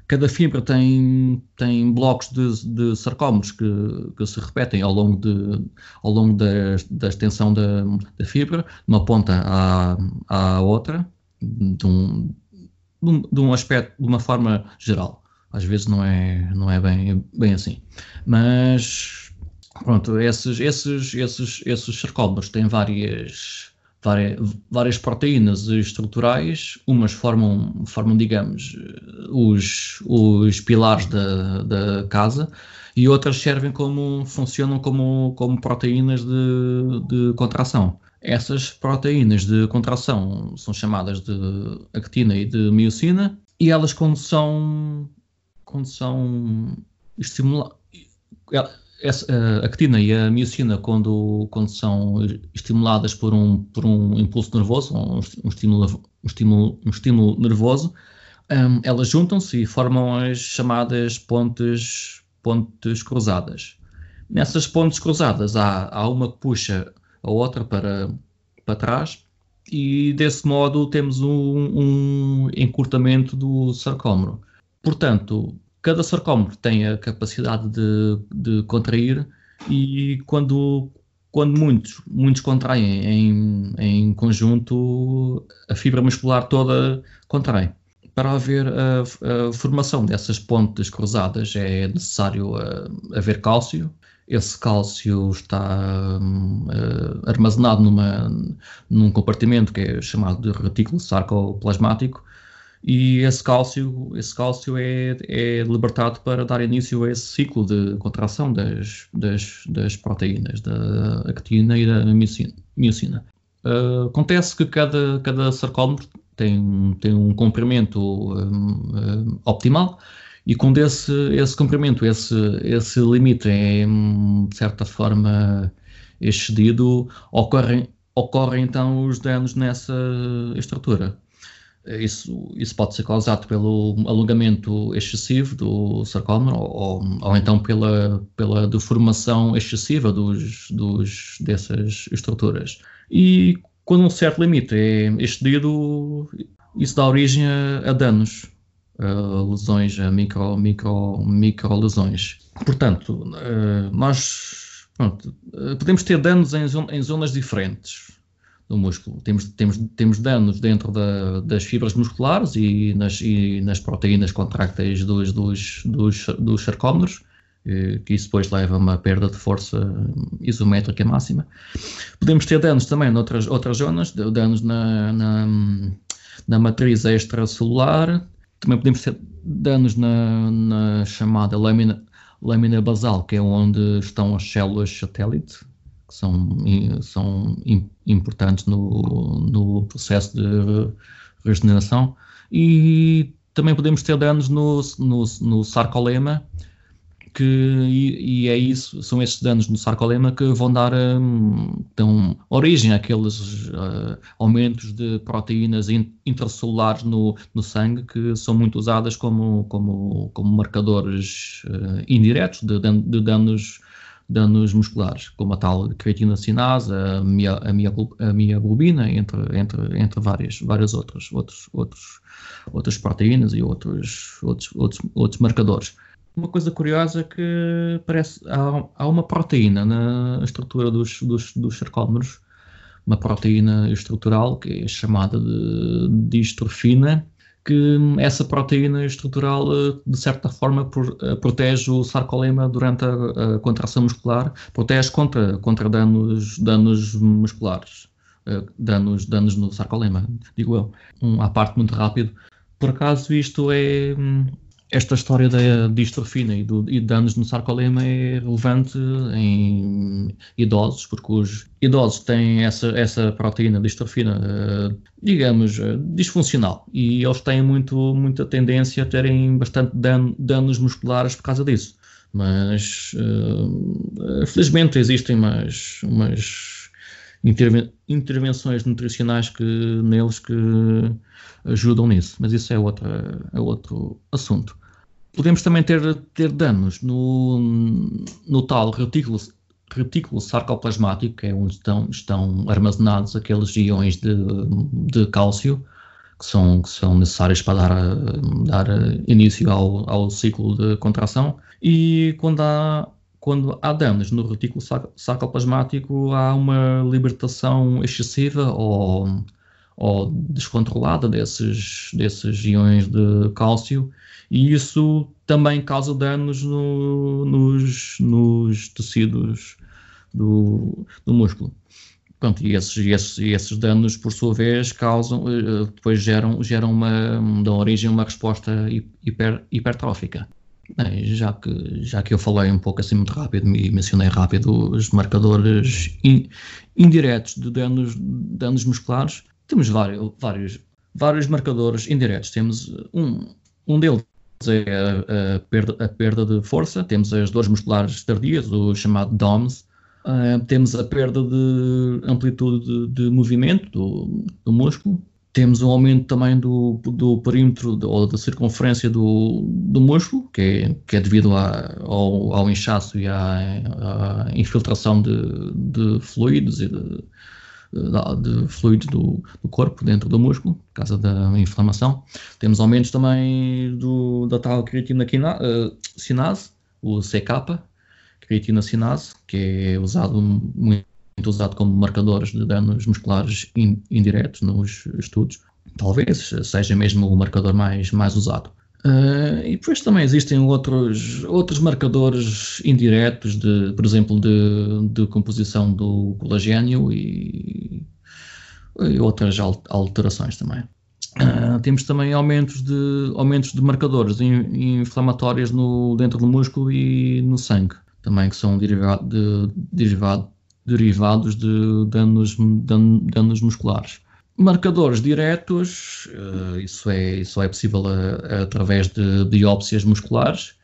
Cada fibra tem, tem blocos de, de sarcómeros que, que, se repetem ao longo, de, ao longo da, da extensão da, da, fibra, de uma ponta à, à outra, de um, de um aspecto, de uma forma geral. Às vezes não é, não é bem, bem assim. Mas, pronto, esses, esses, esses, esses sarcómeros têm várias várias, várias proteínas estruturais, umas formam, formam digamos, os, os pilares da, da casa e outras servem como, funcionam como, como proteínas de, de contração. Essas proteínas de contração são chamadas de actina e de miocina e elas quando são, estimuladas essa, a actina e a miocina, quando, quando são estimuladas por um, por um impulso nervoso, um, um, estímulo, um, estímulo, um estímulo nervoso, um, elas juntam-se e formam as chamadas pontes, pontes cruzadas. Nessas pontes cruzadas há, há uma que puxa a outra para, para trás e desse modo temos um, um encurtamento do sarcómero. Portanto, cada sarcómero tem a capacidade de, de contrair e quando, quando muitos, muitos contraem em, em conjunto, a fibra muscular toda contrai. Para haver a, a formação dessas pontes cruzadas é necessário uh, haver cálcio. Esse cálcio está uh, armazenado numa, num compartimento que é chamado de retículo sarcoplasmático, e esse cálcio, esse cálcio é, é libertado para dar início a esse ciclo de contração das, das, das proteínas, da actina e da miocina. Uh, acontece que cada, cada sarcómero tem, tem um comprimento um, um, optimal e quando esse, esse comprimento, esse, esse limite é de certa forma excedido, ocorrem, ocorrem então os danos nessa estrutura. Isso, isso pode ser causado pelo alongamento excessivo do sarcómero ou, ou então pela, pela deformação excessiva dos, dos, dessas estruturas. E quando um certo limite é excedido, isso dá origem a, a danos, a lesões, a micro, micro, micro lesões. Portanto, eh, nós pronto, eh, podemos ter danos em, em zonas diferentes do músculo. Temos, temos, temos danos dentro da, das fibras musculares e nas, e nas proteínas contrácteis dos, dos, dos, dos sarcómeros, eh, que isso depois leva a uma perda de força isométrica máxima. Podemos ter danos também noutras outras zonas, danos na, na, na matriz extracelular, também podemos ter danos na, na chamada lâmina, lâmina basal, que é onde estão as células satélite, são, são importantes no, no processo de regeneração. E também podemos ter danos no, no, no sarcolema, que, e, e, é isso, são esses danos no sarcolema que vão dar um, origem àqueles uh, aumentos de proteínas intracelulares no, no sangue que são muito usadas como, como, como marcadores uh, indiretos de, de danos danos musculares, como a tal creatinacinase, a, mia, a, mia, a entre, entre, entre várias, várias outras, outros, outros, outras proteínas e outros, outros, outros, outros marcadores. Uma coisa curiosa é que parece há, há uma proteína na estrutura dos, dos, dos sarcómeros, uma proteína estrutural que é chamada de distrofina, que essa proteína estrutural, eh, de certa forma, eh, protege o sarcolema durante a, contração muscular, protege contra, contra danos, danos musculares, eh, danos, danos no sarcolema, digo eu. Um, à parte muito rápido. Por acaso, isto é, esta história da distrofina e, do, e danos no sarcolema é relevante em idosos, porque os idosos têm essa, essa proteína distrofina, uh, digamos, uh, disfuncional, e eles têm muito, muita tendência a terem bastante dan danos musculares por causa disso. Mas, uh, felizmente, existem umas, umas interven intervenções nutricionais que, neles que ajudam nisso, mas isso é, outra, é outro assunto. Podemos também ter, ter danos no, no tal retículo, retículo sarcoplasmático, que é onde estão, estão armazenados aqueles iões de, de cálcio que são, que são necessários para dar, dar início ao, ao ciclo de contração. E quando há, quando há danos no retículo sarcoplasmático, há uma libertação excessiva ou, ou descontrolada desses, desses iões de cálcio e isso também causa danos no, nos, nos, tecidos do, do músculo. Pronto, e esses, esses, esses, danos, por sua vez, causam, eh, depois geram, geram uma, dão origem a uma resposta hiper, hipertrófica. Bem, já, que, já que eu falei um pouco assim muito rápido e mencionei rápido os marcadores in, indiretos de danos, danos musculares, temos vários, vários, vários marcadores indiretos. Temos um, um deles é a, a, perda, a, perda, de força, temos as dores musculares tardias, o chamado DOMS, uh, temos a perda de amplitude de, de movimento do, do, músculo, temos um aumento também do, do perímetro de, ou da circunferência do, do músculo, que é, que é devido a, ao, ao inchaço e à, à infiltração de, de fluidos e de, de fluidos do, do, corpo dentro do músculo, por causa da inflamação. Temos aumentos também do, da tal creatina uh, sinase, o CK, creatina sinase, que é usado muito usado como marcadores de danos musculares in, indiretos nos estudos. Talvez seja mesmo o marcador mais, mais usado. Uh, e depois também existem outros, outros marcadores indiretos, de, por exemplo, de, de composição do colagênio e, e outras alterações também. Uh, temos também aumentos de, aumentos de marcadores inflamatórios no, dentro do músculo e no sangue, também que são derivado de, derivado, derivados de danos, dan, danos musculares. Marcadores diretos, uh, isso, é, isso é possível a, a, através de biópsias musculares.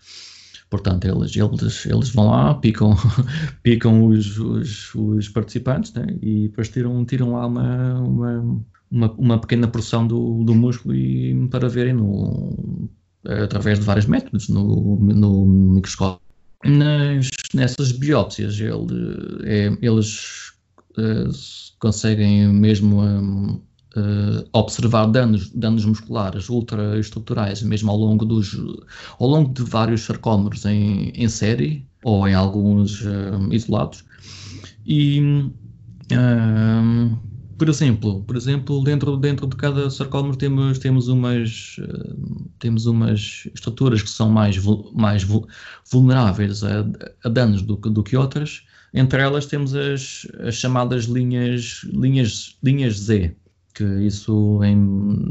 Portanto, eles, eles, eles vão lá, picam, picam os, os, os participantes né? e depois tiram, tiram lá uma, uma, uma, uma pequena porção do, do músculo e, para verem no, através de vários métodos no, no microscópio. Nas, nessas biópsias, ele, é, eles conseguem mesmo um, uh, eh, observar danos, danos musculares ultraestruturais, mesmo ao longo, dos, ao longo de vários sarcómeros em, em série ou em alguns isolados. E, por exemplo, por exemplo, dentro, dentro de cada sarcómero temos, temos, umas, temos umas estruturas que são mais, mais vulneráveis a, a danos do, do que outras entre elas temos as, as chamadas linhas, linhas, linhas Z, que isso em,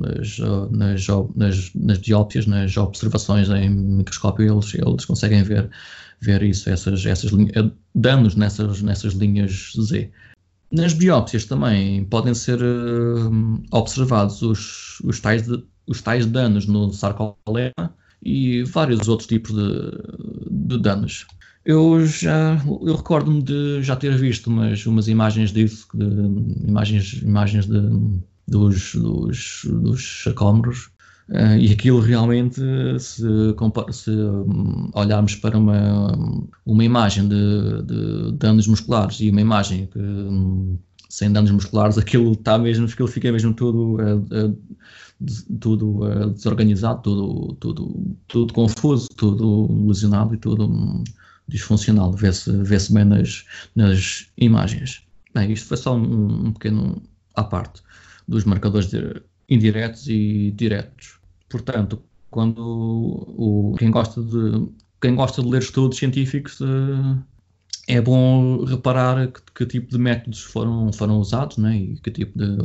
nas, nas, nas, nas nas observações em microscópio, eles, eles conseguem ver, ver isso, essas, essas linhas, danos nessas, nessas linhas Z. Nas biópsias também podem ser uh, observados os, os, tais de, os tais danos no sarcolema e vários outros tipos de, de danos. Eu já eu recordo-me de já ter visto umas, umas imagens disso, de, imagens, imagens de, dos, dos, dos uh, e aquilo realmente, se, se olharmos para uma, uma imagem de, de danos musculares e uma imagem que, sem danos musculares, aquilo está mesmo, aquilo fica mesmo tudo. Uh, tudo desorganizado, tudo, tudo, tudo confuso, tudo lesionado e tudo disfuncional, vê-se vê bem nas, nas imagens. Bem, isto foi só um, um pequeno à parte dos marcadores indiretos e diretos. Portanto, quando o, quem, gosta de, quem gosta de ler estudos científicos uh, é bom reparar que, que, tipo de métodos foram, foram usados né, e que tipo de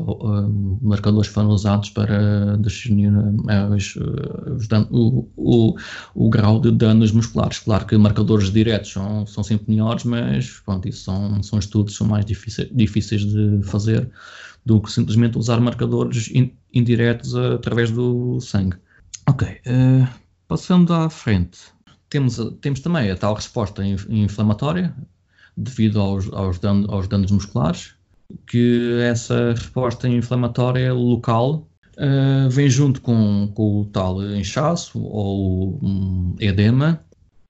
marcadores foram usados para discernir uh, os, os o, o, o, grau de danos musculares. Claro que marcadores diretos são, são sempre melhores, mas pronto, isso são, são estudos são mais difíceis, difíceis de fazer do que simplesmente usar marcadores in, indiretos através do sangue. Ok, uh, passando à frente. Temos, temos também a tal resposta inflamatória, devido aos, aos, danos, aos danos musculares, que essa resposta inflamatória local uh, vem junto com, com, o tal inchaço ou um, edema.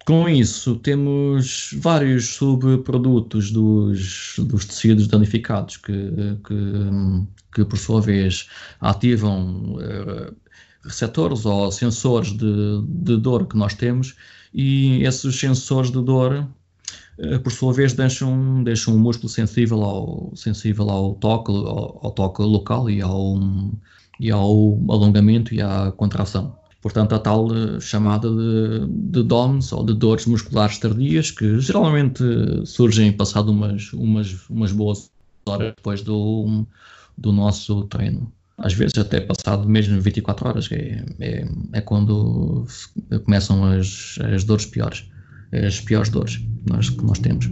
Com isso, temos vários subprodutos dos, dos tecidos danificados que, que, que, por sua vez, ativam uh, receptores ou sensores de, de dor que nós temos e esses sensores de dor por sua vez deixam, deixam o músculo sensível ao, sensível ao toque, ao, ao toque local e ao, e ao alongamento e à contração. Portanto, a tal eh, chamada de, de DOMS ou de dores musculares tardias, que geralmente surgem passado umas, umas, umas boas horas depois do, do nosso treino. Às vezes até passado mesmo 24 horas, é, é, é quando começam as, as dores piores as piores dores que nós, que nós temos.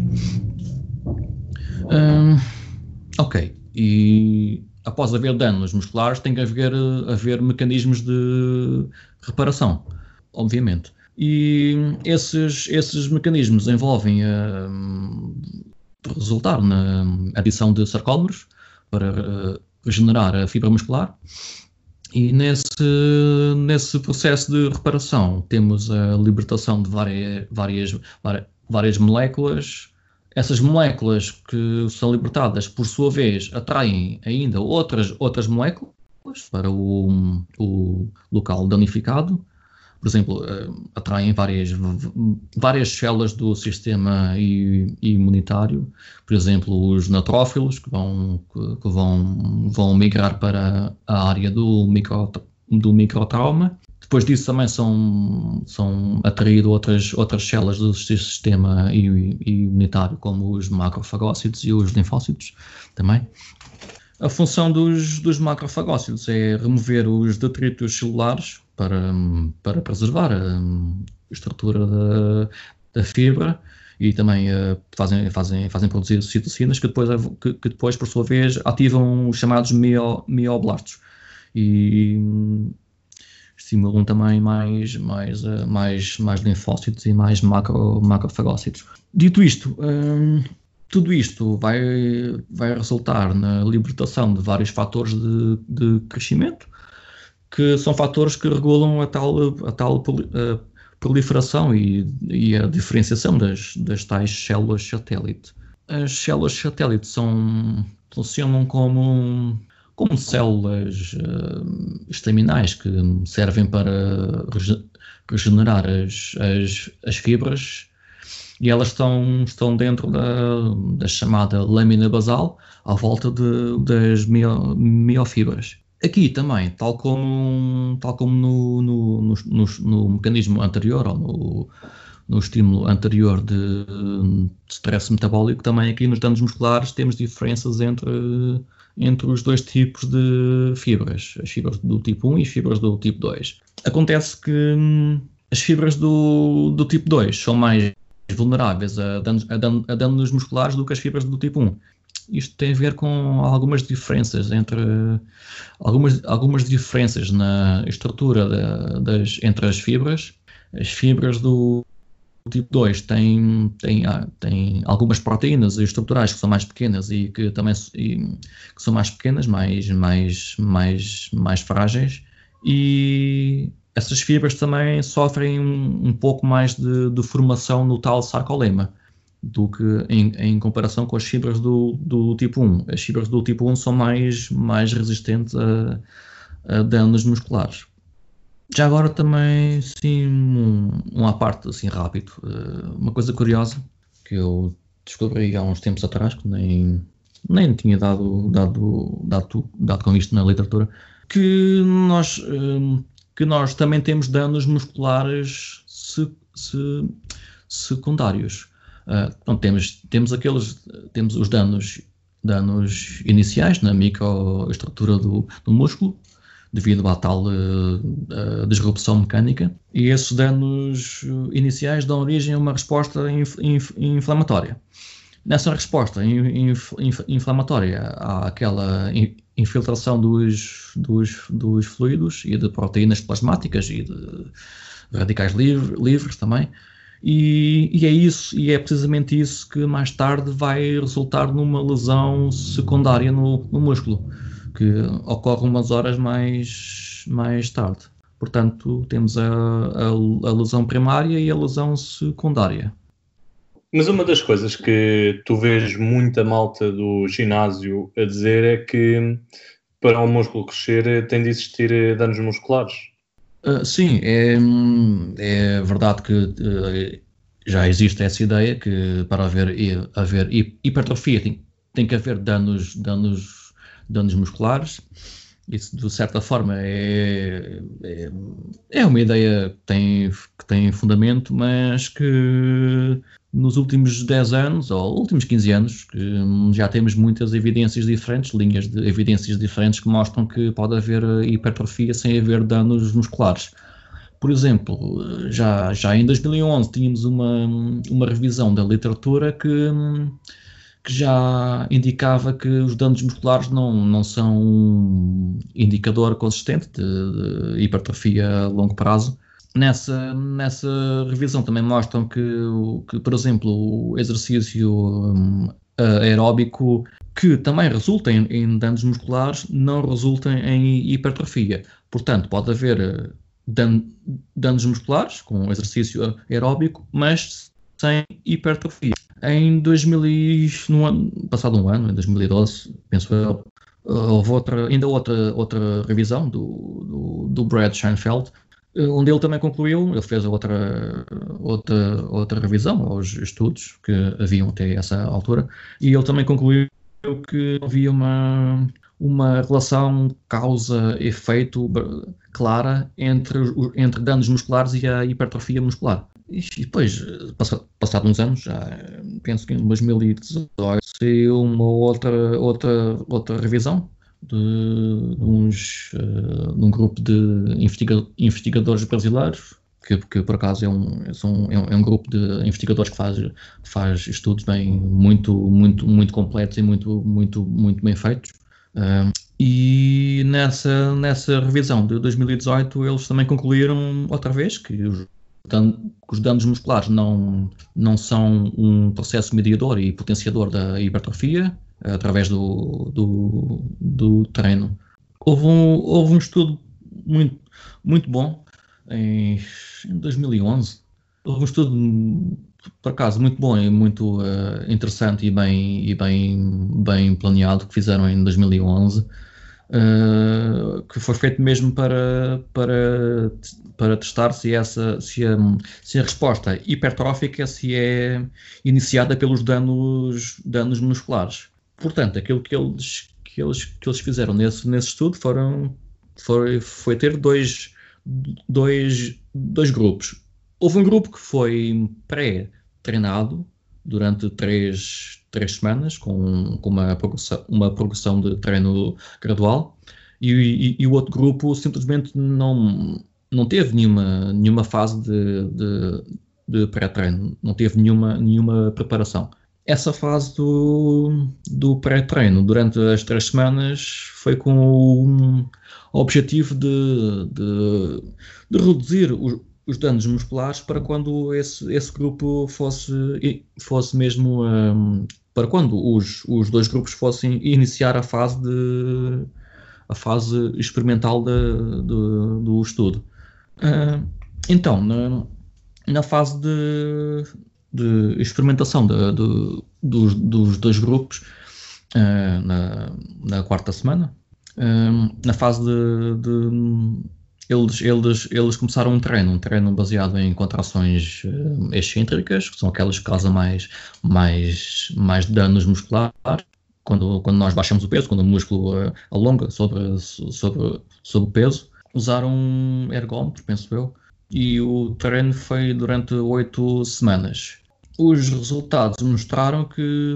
ok, e após haver danos musculares tem que haver, haver mecanismos de reparação, obviamente. E esses, esses mecanismos envolvem uh, resultar na adição de sarcómeros para uh, regenerar a fibra muscular e nesse, nesse processo de reparação temos a libertação de várias, várias, várias moléculas. Essas moléculas que são libertadas, por sua vez, atraem ainda outras, outras moléculas para o, o local danificado por exemplo, eh, atraem várias, várias células do sistema imunitário, por exemplo, os neutrófilos, que vão, que vão, vão migrar para a área do, micro, do microtrauma. Depois disso também são, são atraídas outras, outras células do sistema imunitário, como os macrofagócitos e os linfócitos também. A função dos, dos macrofagócitos é remover os detritos celulares para, para preservar a, estrutura da, da fibra e também uh, fazem, fazem, fazem produzir citocinas que depois, que, que, depois, por sua vez, ativam os chamados mio, mioblastos e um, estimulam também mais, mais, uh, mais, mais linfócitos e mais macro, macrofagócitos. Dito isto, um, tudo isto vai, vai resultar na libertação de vários fatores de, de crescimento, que são fatores que regulam a tal, a tal a proliferação e, e, a diferenciação das, das tais células satélite. As células satélite são, funcionam como, como células uh, estaminais que servem para regenerar as, as, as fibras e elas estão, estão dentro da, da chamada lâmina basal, à volta de, das mio, miofibras. Aqui também, tal como, tal como no, no, no, no mecanismo anterior, ou no, no estímulo anterior de, de stress metabólico, também aqui nos danos musculares temos diferenças entre, entre os dois tipos de fibras, as fibras do tipo 1 e as fibras do tipo 2. Acontece que hum, as fibras do, do tipo 2 são mais vulneráveis a danos, a, danos musculares do que as fibras do tipo 1 isto tem a ver com algumas diferenças entre algumas, algumas diferenças na estrutura da, das, entre as fibras. As fibras do tipo 2 têm, têm, ah, têm algumas proteínas estruturais que são mais pequenas e que também e, que são mais pequenas, mais, mais, mais, mais frágeis e essas fibras também sofrem um, um pouco mais de, de formação no tal sarcolema do que em, em, comparação com as fibras do, do, tipo 1. As fibras do tipo 1 são mais, mais resistentes a, a danos musculares. Já agora também, sim, um, um à parte, assim, rápido, eh, uma coisa curiosa que eu descobri há uns tempos atrás, que nem, nem tinha dado, dado, dado, dado com isto na literatura, que nós, eh, que nós também temos danos musculares se, se, secundários Uh, temos, temos aqueles, temos os danos, danos iniciais na microestrutura do, do músculo, devido à tal uh, disrupção mecânica, e esses danos iniciais dão origem a uma resposta inf, inf, inflamatória. Nessa resposta inf, inflamatória há aquela infiltração dos, dos, dos fluidos e de proteínas plasmáticas e de radicais livre, livres também, e, e, é isso, e é precisamente isso que mais tarde vai resultar numa lesão secundária no, no músculo, que ocorre umas horas mais, mais tarde. Portanto, temos a, a, a lesão primária e a lesão secundária. Mas uma das coisas que tu vês muita malta do ginásio a dizer é que para o músculo crescer tem de existir danos musculares. Uh, sim, é, é, verdade que uh, já existe essa ideia que para haver, haver hipertrofia tem, tem que haver danos, danos, danos musculares. Isso, de certa forma, é, é, é uma ideia que tem, que tem fundamento, mas que nos últimos 10 anos, ou últimos 15 anos, já temos muitas evidências diferentes, linhas de evidências diferentes que mostram que pode haver hipertrofia sem haver danos musculares. Por exemplo, já, já em 2011 tínhamos uma, uma revisão da literatura que, que já indicava que os danos musculares não, não são um indicador consistente de, de hipertrofia a longo prazo nessa, nessa revisão também mostram que, que por exemplo, o exercício um, aeróbico que também resulta em, em, danos musculares não resulta em hipertrofia. Portanto, pode haver eh, dan, danos musculares com exercício aeróbico, mas sem hipertrofia. Em 2000, no ano, passado um ano, em 2012, penso eu, houve outra, ainda outra, outra revisão do, do, do Brad Scheinfeld, eh, onde ele também concluiu, ele fez outra, outra, outra revisão aos estudos que haviam até essa altura, e ele também concluiu que havia uma, uma relação causa-efeito clara entre, entre danos musculares e a hipertrofia muscular. E depois, passado uns anos, já penso que em 2018, saiu uma outra, outra, outra revisão de, uns, uh, de um grupo de investiga investigadores brasileiros, que, que, por acaso é um, é um, é um, grupo de investigadores que faz, faz estudos bem, muito, muito, muito completos e muito, muito, muito bem feitos. Uh, e nessa, nessa revisão de 2018 eles também concluíram outra vez que os, os danos musculares não, não são um processo mediador e potenciador da hipertrofia, através do, do, do treino. Houve um, houve um estudo muito, muito bom em, em 2011. Houve um estudo, por acaso, muito bom e muito uh, interessante e bem, e bem, bem planeado que fizeram em 2011. Eh, que foi feito mesmo para, para, para testar se, essa, se, a, se a resposta hipertrófica se é iniciada pelos danos, danos musculares. Portanto, aquilo que eles, que eles, que eles fizeram nesse, nesse estudo foram, foi, foi ter dois, dois, dois grupos. Houve um grupo que foi pré-treinado durante três, três semanas, com, com uma, progressão, uma progressão de treino gradual, e, e, e, o outro grupo simplesmente não, não teve nenhuma, nenhuma fase de, de, de pré-treino, não teve nenhuma, nenhuma preparação. Essa fase do, do pré-treino durante as três semanas foi com o objetivo de, de, de reduzir os, danos musculares para quando esse, esse grupo fosse, fosse mesmo um, para quando os, os dois grupos fossem iniciar a fase de a fase experimental de, de do estudo. Uh, então, na, na fase de, de experimentação de, de, dos, dos, dois grupos uh, na, na, quarta semana. Uh, na fase de, de, eles, eles, eles começaram um treino, um treino baseado em contrações uh, excêntricas, que são aquelas que causam mais, mais, mais danos musculares. Quando, quando nós baixamos o peso, quando o músculo alonga sobre, sobre, sobre o peso, usaram um ergómetro, penso eu, e o treino foi durante oito semanas os resultados mostraram que,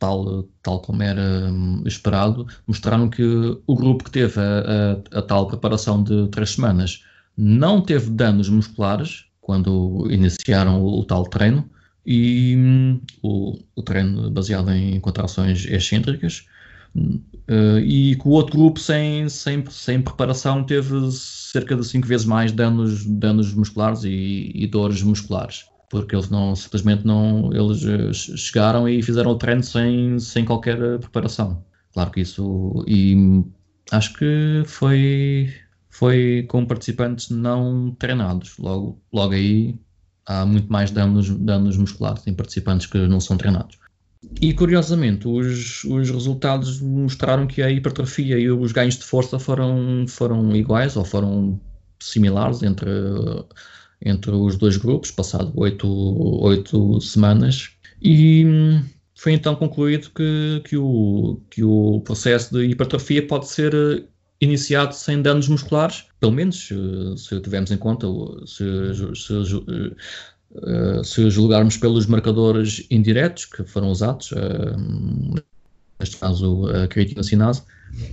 tal, tal como era hum, esperado, mostraram que o grupo que teve a, a, a tal preparação de três semanas não teve danos musculares quando iniciaram o, o tal treino e hum, o, o, treino baseado em contrações excêntricas uh, e que o outro grupo sem, sem, sem preparação teve cerca de cinco vezes mais danos, danos musculares e, e dores musculares porque eles não simplesmente não eles eh, chegaram e fizeram o treino sem, sem qualquer preparação. Claro que isso e acho que foi foi com participantes não treinados. Logo, logo aí há muito mais danos, danos musculares em participantes que não são treinados. E curiosamente, os, os resultados mostraram que a hipertrofia e os ganhos de força foram, foram iguais ou foram similares entre entre os dois grupos, passado oito, oito semanas, e foi então concluído que, que, o, que o processo de hipertrofia pode ser eh, iniciado sem danos musculares, pelo menos eh, se tivermos em conta, se, se, eh, se julgarmos pelos marcadores indiretos que foram usados, neste caso a creatina sinase,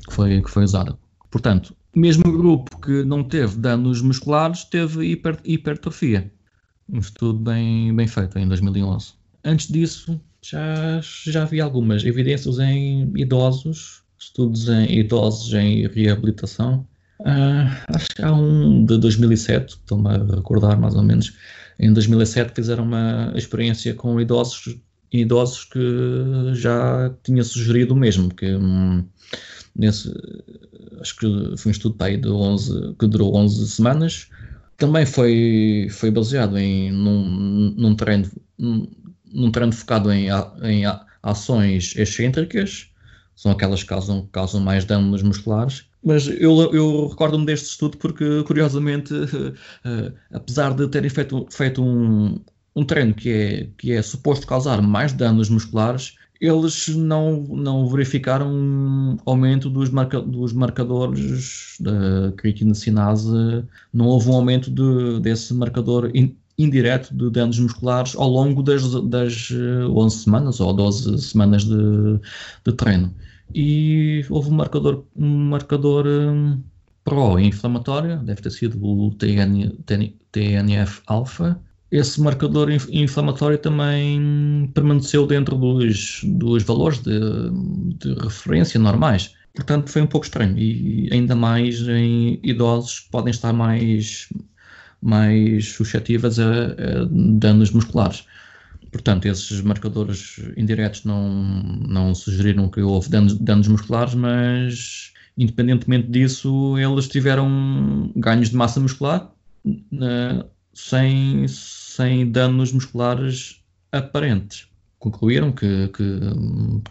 que foi, que foi usada. Portanto, mesmo grupo que não teve danos musculares teve hiper, hipertrofia. Um estudo bem, bem feito em 2011. Antes disso, já, já havia algumas evidências em idosos, estudos em idosos em reabilitação. Uh, acho que há um de 2007, estou-me a recordar mais ou menos. Em 2007 fizeram uma experiência com idosos, idosos que já tinha sugerido o mesmo, que hum, nesse, acho que foi um estudo para aí de 11, que durou 11 semanas. Também foi, foi baseado em, num, num, treino, num, treino focado em, em ações excêntricas, são aquelas que causam, causam mais danos musculares. Mas eu, eu recordo-me deste estudo porque, curiosamente, uh, apesar de terem feito, feito um, um treino que é, que é suposto causar mais danos musculares, eles não, não verificaram um aumento dos, marca, dos marcadores da creatina sinase, não houve um aumento de, desse marcador in, indireto de danos musculares ao longo das, das 11 eh, semanas ou 12 semanas de, de treino. E houve um marcador, um marcador um, pró-inflamatório, deve ter sido o TN, TNF-alfa, esse marcador inflamatório também permaneceu dentro dos, dos valores de, de, referência normais. Portanto, foi um pouco estranho. E ainda mais em idosos que podem estar mais, mais suscetíveis a, a danos musculares. Portanto, esses marcadores indiretos não, não sugeriram que houve danos, danos musculares, mas independentemente disso, eles tiveram ganhos de massa muscular sem, sem danos musculares aparentes. Concluíram que, que,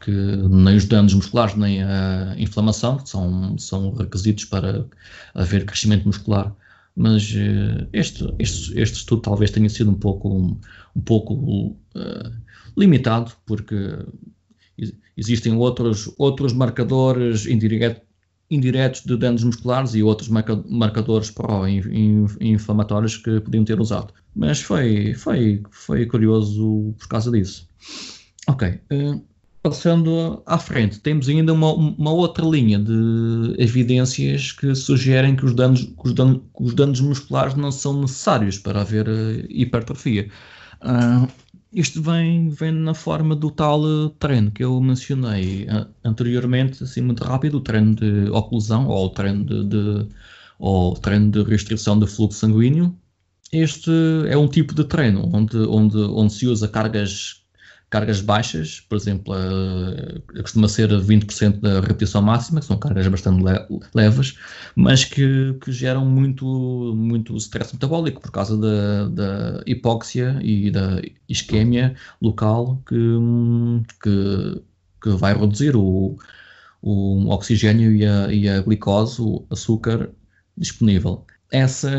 que, nem os danos musculares nem a inflamação são, são requisitos para haver crescimento muscular. Mas eh, este, este, este estudo talvez tenha sido um pouco, um, um pouco uh, limitado, porque existem outros, outros marcadores indiretos indiretos de danos musculares e outros marcadores pró-inflamatórios que podiam ter usado. Mas foi, foi, foi curioso por causa disso. Ok. Uh, passando à frente, temos ainda uma, uma, outra linha de evidências que sugerem que os danos, que os danos, que os danos musculares não são necessários para haver uh, hipertrofia. Uh, isto vem, vem na forma do tal uh, treino que eu mencionei uh, anteriormente, assim muito rápido, o treino de oclusão ou o treino de, de, ou treino de restrição do fluxo sanguíneo. Este é um tipo de treino onde, onde, onde se usa cargas cargas baixas, por exemplo, uh, costuma ser 20% da repetição máxima, que são cargas bastante le leves, mas que, que, geram muito, muito stress metabólico por causa da, da hipóxia e da isquémia local que, que, que vai reduzir o, o oxigênio e a, e a glicose, o açúcar disponível. Essa,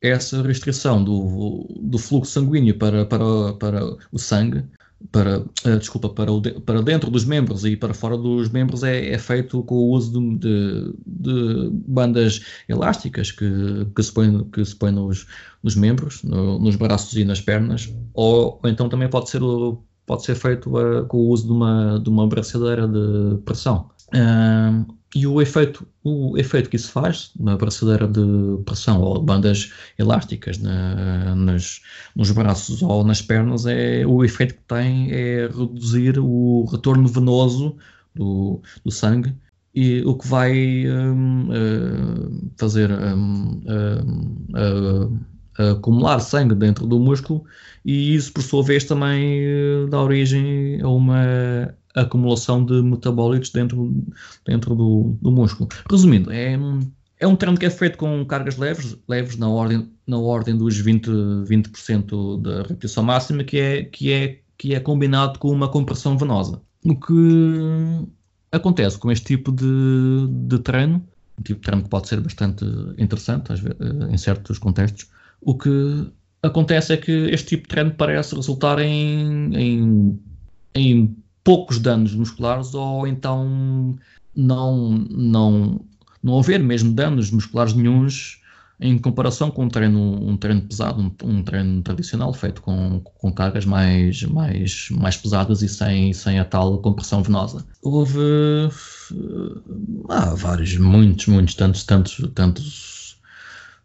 essa restrição do, do fluxo sanguíneo para, para, para o sangue para, uh, desculpa, para, o, para dentro dos membros e para fora dos membros é, é feito com o uso de, de, de, bandas elásticas que, que se põem, que se nos, nos membros, no, nos braços e nas pernas, ou, ou, então também pode ser, pode ser feito uh, com o uso de uma, de uma braçadeira de pressão. Uh, e o efeito, o efeito que isso faz na braçadeira de pressão ou bandas elásticas na, nas, nos braços ou nas pernas é o efeito que tem é reduzir o retorno venoso do, do sangue e o que vai um, uh, fazer um, uh, uh, acumular sangue dentro do músculo e isso por sua vez também dá origem a uma acumulação de metabólitos dentro, dentro do, do músculo. Resumindo, é, é um treino que é feito com cargas leves, leves na ordem, na ordem dos 20%, 20 da repetição máxima, que é, que, é, que é combinado com uma compressão venosa. O que acontece com este tipo de, de treino, um tipo de treino que pode ser bastante interessante vezes, eh, em certos contextos, o que acontece é que este tipo de treino parece resultar em, em, em poucos danos musculares ou então não, não, não haver mesmo danos musculares nenhums em comparação com um treino, um treino pesado, um, um treino tradicional feito com, com cargas mais, mais, mais pesadas e sem, sem a tal compressão venosa. Houve há vários, muitos, muitos, tantos, tantos, tantos,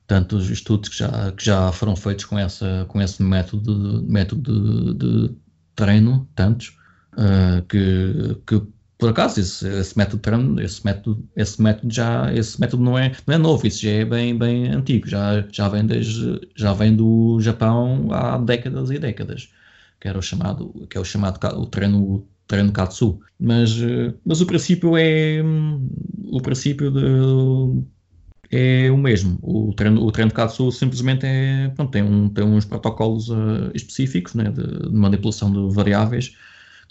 tantos estudos que já, que já foram feitos com, essa, com esse método, método de, de treino, tantos, uh, que, que por acaso esse, esse método esse método esse método já esse método não é não é novo isso já é bem bem antigo já já vem desde já vem do Japão há décadas e décadas que era o chamado que é o chamado o treino treino Katsu mas mas o princípio é o princípio de, é o mesmo. O treino, o treino Katsu simplesmente é, pronto, tem, um, tem uns protocolos uh, específicos né, de, de, manipulação de variáveis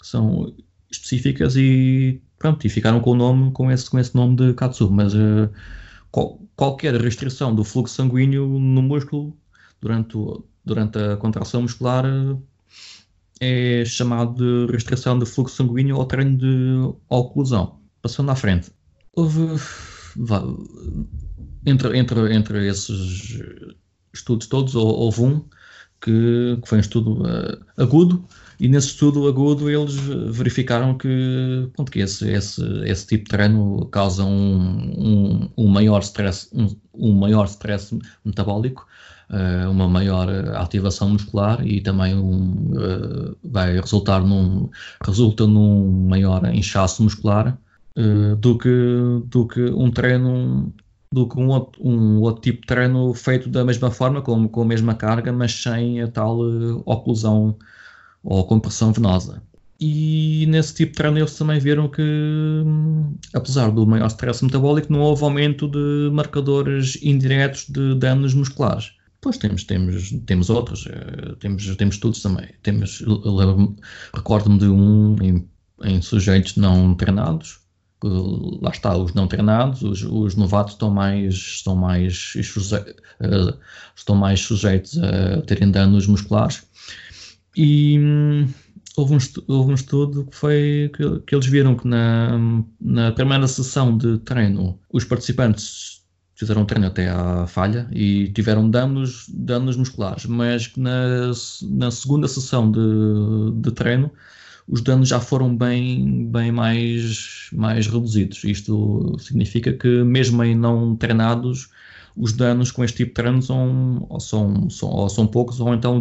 que são específicas e pronto, e ficaram com o nome, com esse, com esse nome de Katsu, mas uh, qual, qualquer restrição do fluxo sanguíneo no músculo durante, durante a contração muscular uh, é chamado de restrição de fluxo sanguíneo ou treino de oclusão. Passando à frente, houve entre, entre, entre esses estudos todos, houve um que, que foi um estudo uh, agudo, e nesse estudo agudo eles verificaram que, pronto, que esse, esse, esse tipo de treino causa um, um, um maior stress, um, um, maior stress metabólico, uh, uma maior ativação muscular e também um, uh, vai resultar num, resulta num maior inchaço muscular uh, do, que, do que um treino do que um outro, um outro tipo de treino feito da mesma forma, com, com a mesma carga, mas sem a tal oclusão ou compressão venosa. E nesse tipo de treino eles também viram que, hum, apesar do maior stress metabólico, não houve aumento de marcadores indiretos de danos musculares. Depois temos, temos, temos outros, eh, temos, temos estudos também. Temos, recordo-me de um em, em, sujeitos não treinados, lá está, os não treinados, os, os novatos estão mais, estão, mais, eh, estão mais sujeitos a terem danos musculares e hum, houve, um estudo, houve um estudo que foi que, que, eles viram que na, na primeira sessão de treino os participantes fizeram treino até à falha e tiveram danos, danos musculares, mas que na, na segunda sessão de, de treino os danos já foram bem, bem mais, mais reduzidos. Isto significa que, mesmo em não treinados, os danos com este tipo de treino são, são, são, são poucos ou então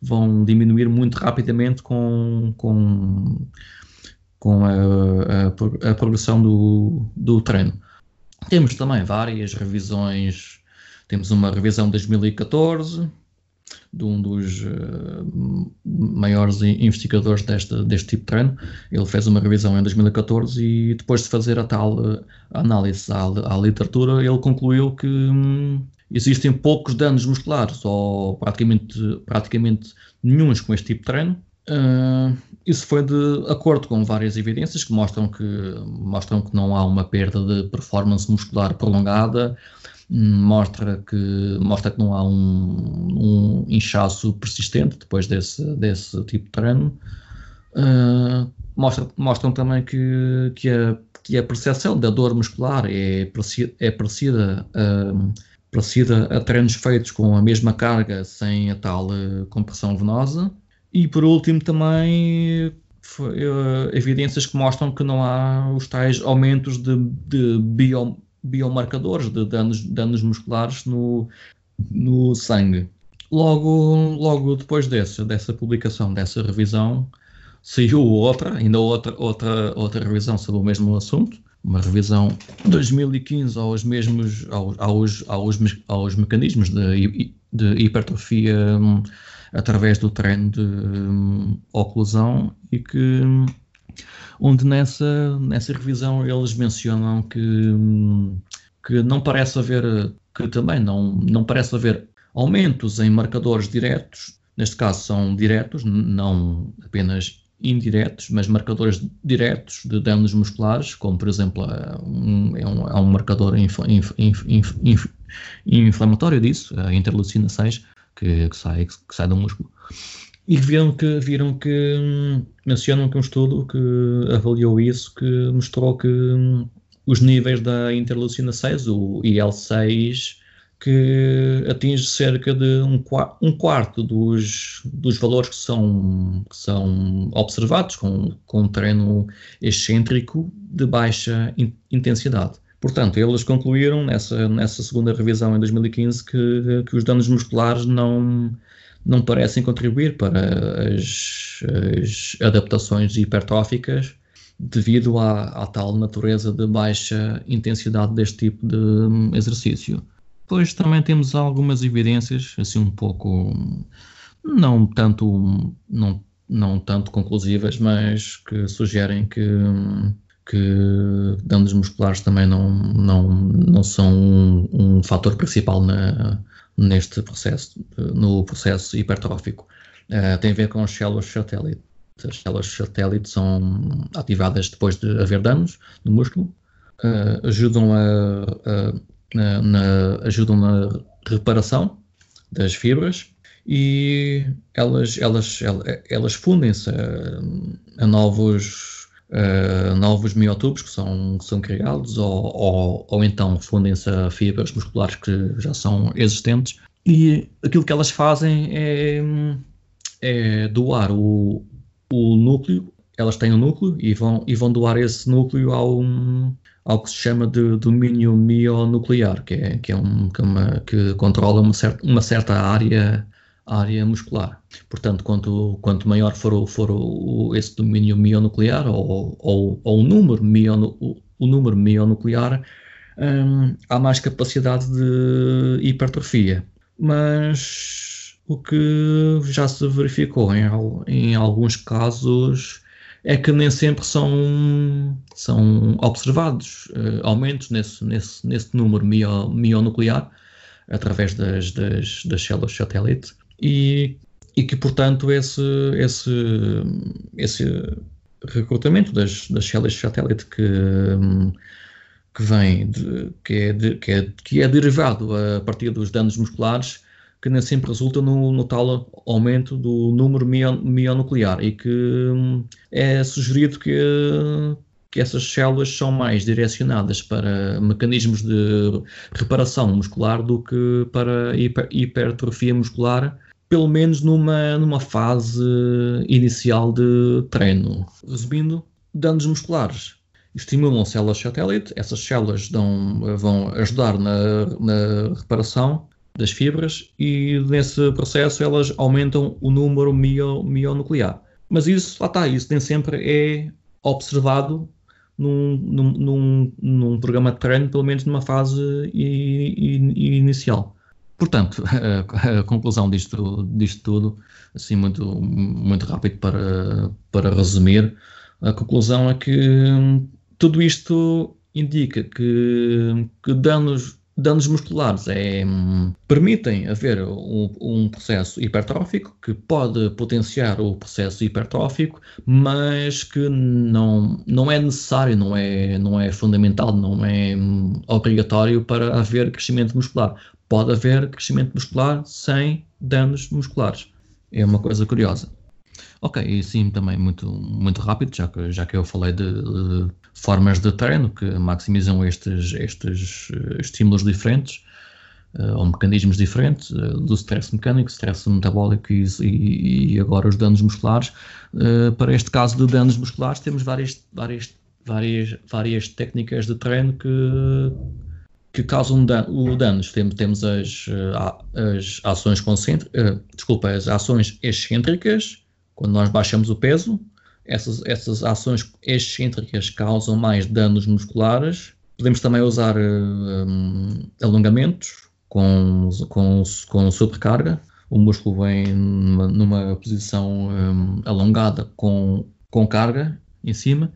vão diminuir muito rapidamente com, com, com a, a, a progressão do, do treino. Temos também várias revisões, temos uma revisão de 2014, de um dos uh, maiores investigadores deste, deste tipo de treino. Ele fez uma revisão em 2014 e depois de fazer a tal uh, análise à, à, literatura, ele concluiu que hum, existem poucos danos musculares ou praticamente, praticamente nenhums com este tipo de treino. Uh, isso foi de acordo com várias evidências que mostram que, mostram que não há uma perda de performance muscular prolongada, mostra que, mostra que não há um, um inchaço persistente depois desse, desse tipo de treino. Uh, mostram, mostram também que, que, a, que a percepção da dor muscular é parecida, é parecida, uh, parecida a treinos feitos com a mesma carga sem a tal uh, compressão venosa. E por último também foi, evidências que mostram que não há os tais aumentos de, de bio, biomarcadores de danos, danos musculares no, no sangue. Logo, logo depois desse, dessa publicação, dessa revisão, saiu outra, ainda outra, outra, outra revisão sobre o mesmo assunto, uma revisão 2015 aos mesmos aos, aos, aos, aos mecanismos de, de hipertrofia um, através do treino de um, oclusão e que onde nessa, nessa revisão eles mencionam que, um, que não parece haver que também não, não parece haver aumentos em marcadores diretos, neste caso são diretos, não apenas indiretos, mas marcadores diretos de danos musculares, como por exemplo um, é, um, é um marcador inf, inf, inf, inflamatório disso, a interleucina 6, que, que, sai, que sai do músculo. E viram que, viram que hum, mencionam que um estudo que avaliou isso, que mostrou que hum, os níveis da interleucina 6, o IL6, que atinge cerca de um, um quarto dos, dos valores que são, que são observados com, com um treino excêntrico de baixa in, intensidade. Portanto, eles concluíram nessa, nessa segunda revisão em 2015 que, que os danos musculares não, não parecem contribuir para as, as adaptações hipertróficas devido à, à, tal natureza de baixa intensidade deste tipo de exercício. Depois também temos algumas evidências, assim um pouco, não tanto, não, não tanto conclusivas, mas que sugerem que, que danos musculares também não, não, não são um, um fator principal na, neste processo, no processo hipertrófico. Uh, tem a ver com as células satélite. As células satélite são ativadas depois de haver danos no músculo, uh, ajudam a, a na, na, ajudam na reparação das fibras e elas, elas, elas fundem-se a, a, novos, a novos miotubos que são, que são criados ou, ou, ou então fundem-se a fibras musculares que já são existentes. E aquilo que elas fazem é, é doar o, o núcleo, elas têm um núcleo e vão, e vão doar esse núcleo ao, ao que se chama de domínio mionuclear, que é, que é, um, que, é uma, que controla uma certa, uma certa área, área muscular. Portanto, quanto, quanto maior for, o, for o, esse domínio mionuclear ou, ou, ou o, número mio, o, o número mionuclear, hum, há mais capacidade de hipertrofia. Mas o que já se verificou em, em alguns casos é que nem sempre são, são observados uh, aumentos nesse, nesse, nesse número mio, mionuclear através das, das, das células satélite e, e que, portanto, esse, esse, esse recrutamento das, das células satélite que, que vem, de, que, é de, que, é, que é derivado a partir dos danos musculares que nem sempre resulta no, no tal aumento do número mionuclear e que hum, é sugerido que, que essas células são mais direcionadas para mecanismos de reparação muscular do que para hiper, hipertrofia muscular, pelo menos numa, numa fase inicial de treino. Resumindo, danos musculares estimulam células satélite, essas células dão, vão ajudar na, na reparação das fibras e nesse processo elas aumentam o número mio, mionuclear. Mas isso, lá está, isso nem sempre é observado num, num, num, num programa de treino, pelo menos numa fase inicial. Portanto, a, conclusão disto, disto tudo, assim muito, muito rápido para, para resumir, a conclusão é que tudo isto indica que, que danos danos musculares é, permitem haver um, um, processo hipertrófico que pode potenciar o processo hipertrófico, mas que não, não é necessário, não é, não é fundamental, não é obrigatório para haver crescimento muscular. Pode haver crescimento muscular sem danos musculares. É uma coisa curiosa. Ok, e sim, também muito, muito rápido, já que, já que eu falei de, de formas de treino que maximizam estes, estes uh, estímulos diferentes uh, ou mecanismos diferentes uh, do stress mecânico, stress metabólico e, e, agora os danos musculares. para este caso de danos musculares, temos várias, várias, várias, várias técnicas de treino que, que causam dan o danos. Temos, as, as ações concêntricas, desculpa, as ações excêntricas quando nós baixamos o peso, essas, essas ações excêntricas causam mais danos musculares. Podemos também usar um, alongamentos com, com, com sobrecarga. O músculo vem numa, numa posição um, alongada com, com carga em cima.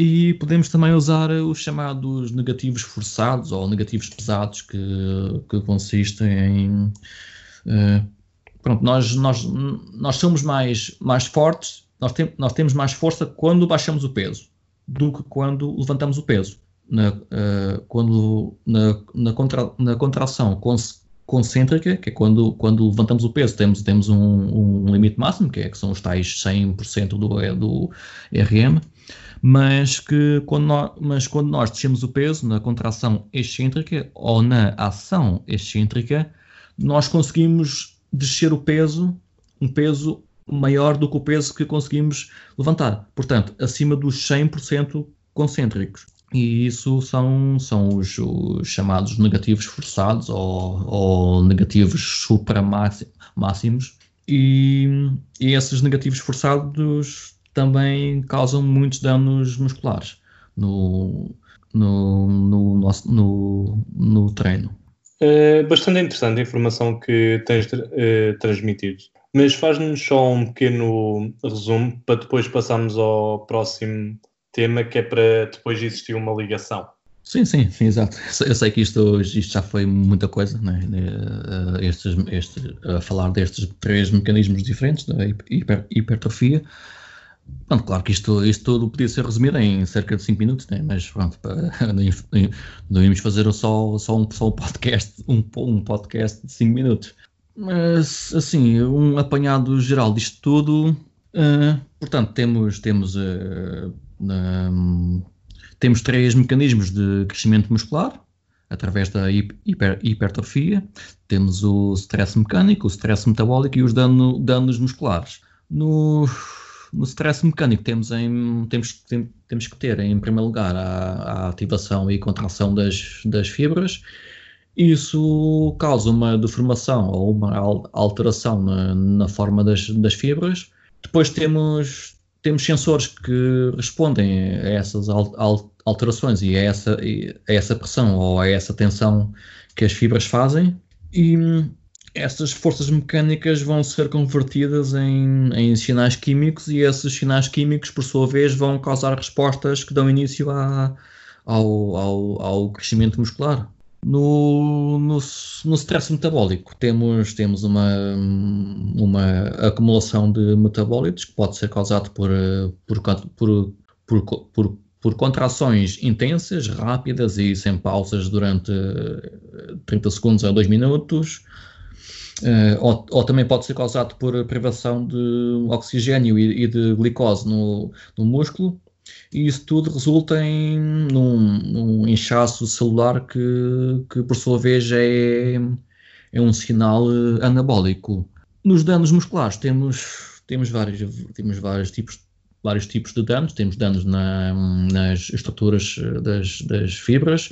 E podemos também usar os chamados negativos forçados ou negativos pesados, que, que consistem em uh, pronto, nós, nós, nós somos mais, mais fortes, nós, tem, nós temos mais força quando baixamos o peso do que quando levantamos o peso. Na, uh, quando, na, na, contra, na contração concêntrica, que é quando, quando levantamos o peso, temos, temos um, um limite máximo, que, é, que são os tais 100% do, do RM, mas que quando nós, mas quando nós descemos o peso na contração excêntrica ou na ação excêntrica, nós conseguimos descer o peso, um peso maior do que o peso que conseguimos levantar. Portanto, acima dos 100% concêntricos. E isso são, são os, os chamados negativos forçados ou, ou negativos supramáximos. E, e esses negativos forçados também causam muitos danos musculares no, no, no, nosso, no, no treino. Uh, bastante interessante a informação que tens uh, transmitido. Mas faz-nos só um pequeno resumo para depois passarmos ao próximo tema, que é para depois existir uma ligação. Sim, sim, sim, exato. Eu sei que isto, isto já foi muita coisa, né? estes, estes, a falar destes três mecanismos diferentes da hiper, hipertrofia. Pronto, claro que isto, isto tudo podia ser resumido em cerca de 5 minutos, né? mas pronto, não íamos fazer só, só, um, só um podcast um, um podcast de 5 minutos. Mas, assim, um apanhado geral disto tudo, uh, portanto, temos, temos, uh, um, temos três mecanismos de crescimento muscular, através da hiper, hipertrofia, temos o stress mecânico, o stress metabólico e os dano, danos musculares. No, no stress mecânico temos, em, temos, tem, temos que ter, em primeiro lugar, a, a, ativação e contração das, das fibras. Isso causa uma deformação ou uma alteração na, na forma das, das fibras. Depois temos, temos sensores que respondem a essas alterações e a essa, a essa pressão ou a essa tensão que as fibras fazem. E essas forças mecânicas vão ser convertidas em, em, sinais químicos e esses sinais químicos, por sua vez, vão causar respostas que dão início ao, ao, ao, crescimento muscular. No, no, no, stress metabólico temos, temos uma, uma acumulação de metabólitos que pode ser causado por, por, por, por, por, por contrações intensas, rápidas e sem pausas durante 30 segundos a 2 minutos, Uh, ou, ou, também pode ser causado por privação de oxigênio e, e de glicose no, no, músculo, e isso tudo resulta em num, num inchaço celular que, que, por sua vez, é, é um sinal eh, anabólico. Nos danos musculares temos, temos, vários, temos vários, tipos, vários tipos de danos, temos danos na, nas estruturas eh, das, das fibras,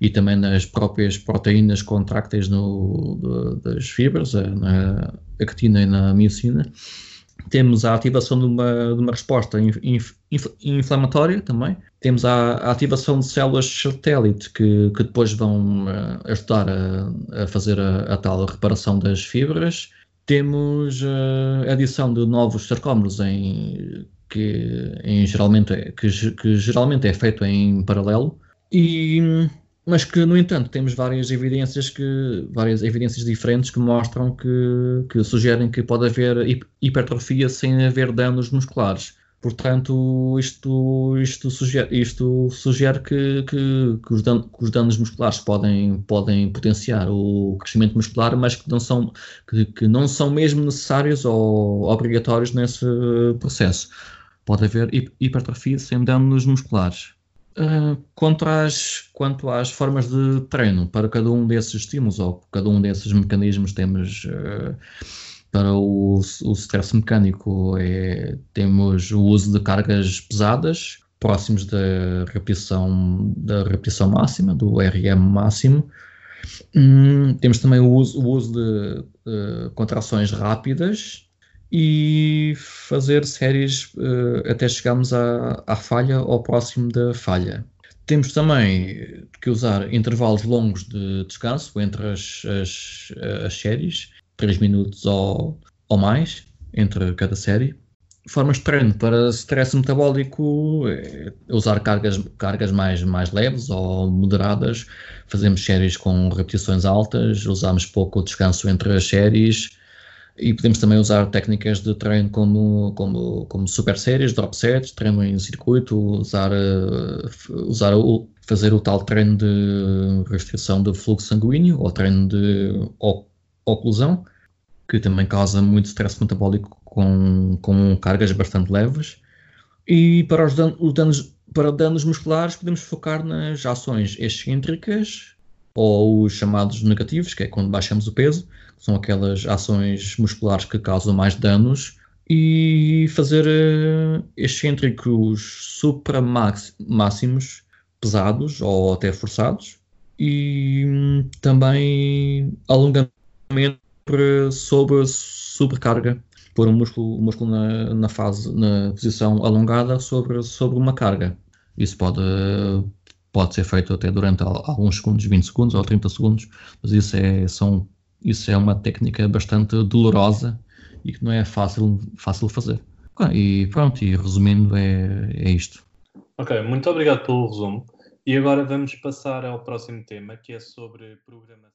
e também nas próprias proteínas contrácteis no, das fibras, na actina e na miocina. Temos a ativação de uma, de uma resposta inf, inf, inflamatória também. Temos a, a, ativação de células satélite que, que depois vão uh, ajudar a, a fazer a, a, tal reparação das fibras. Temos uh, a adição de novos sarcómeros em, que, em, geralmente, é, que, que geralmente é feito em paralelo. E mas que no entanto temos várias evidências que várias evidências diferentes que mostram que, que sugerem que pode haver hipertrofia sem haver danos musculares. Portanto, isto, isto sugere, isto sugere que, que, que, os danos, que, os danos, musculares podem, podem potenciar o crescimento muscular, mas que não são, que, que não são mesmo necessários ou obrigatórios nesse processo. Pode haver hipertrofia sem danos musculares. Uh, quanto, às, quanto às formas de treino, para cada um desses estímulos ou cada um desses mecanismos, temos. Uh, para o, o stress mecânico é, temos o uso de cargas pesadas próximos da repetição, da repetição máxima, do RM máximo. Hum, temos também o uso, o uso de uh, contrações rápidas e fazer séries uh, até chegarmos à, à falha ou próximo da falha. Temos também que usar intervalos longos de descanso entre as, as, as séries 3 minutos ou, ou mais entre cada série. Formas de treino para stress metabólico, é usar cargas, cargas mais, mais leves ou moderadas, fazemos séries com repetições altas, usamos pouco descanso entre as séries e podemos também usar técnicas de treino como, como, como super séries, drop sets, treino em circuito, usar, usar o, fazer o tal treino de restrição do fluxo sanguíneo ou treino de oclusão, que também causa muito stress metabólico com, com cargas bastante leves. E para os danos, para danos musculares podemos focar nas ações excêntricas ou os chamados negativos, que é quando baixamos o peso, são aquelas ações musculares que causam mais danos, e fazer excêntricos supramáximos pesados ou até forçados, e hum, também alongamento sobre sobrecarga, pôr o músculo, músculo na, na, fase, na posição alongada sobre, sobre uma carga. Isso pode, pode ser feito até durante alguns segundos, 20 segundos ou 30 segundos, mas isso é, são, isso é uma técnica bastante dolorosa e que não é fácil, fácil fazer. E pronto, e resumindo, é, é isto. Ok, muito obrigado pelo resumo. E agora vamos passar ao próximo tema, que é sobre programação.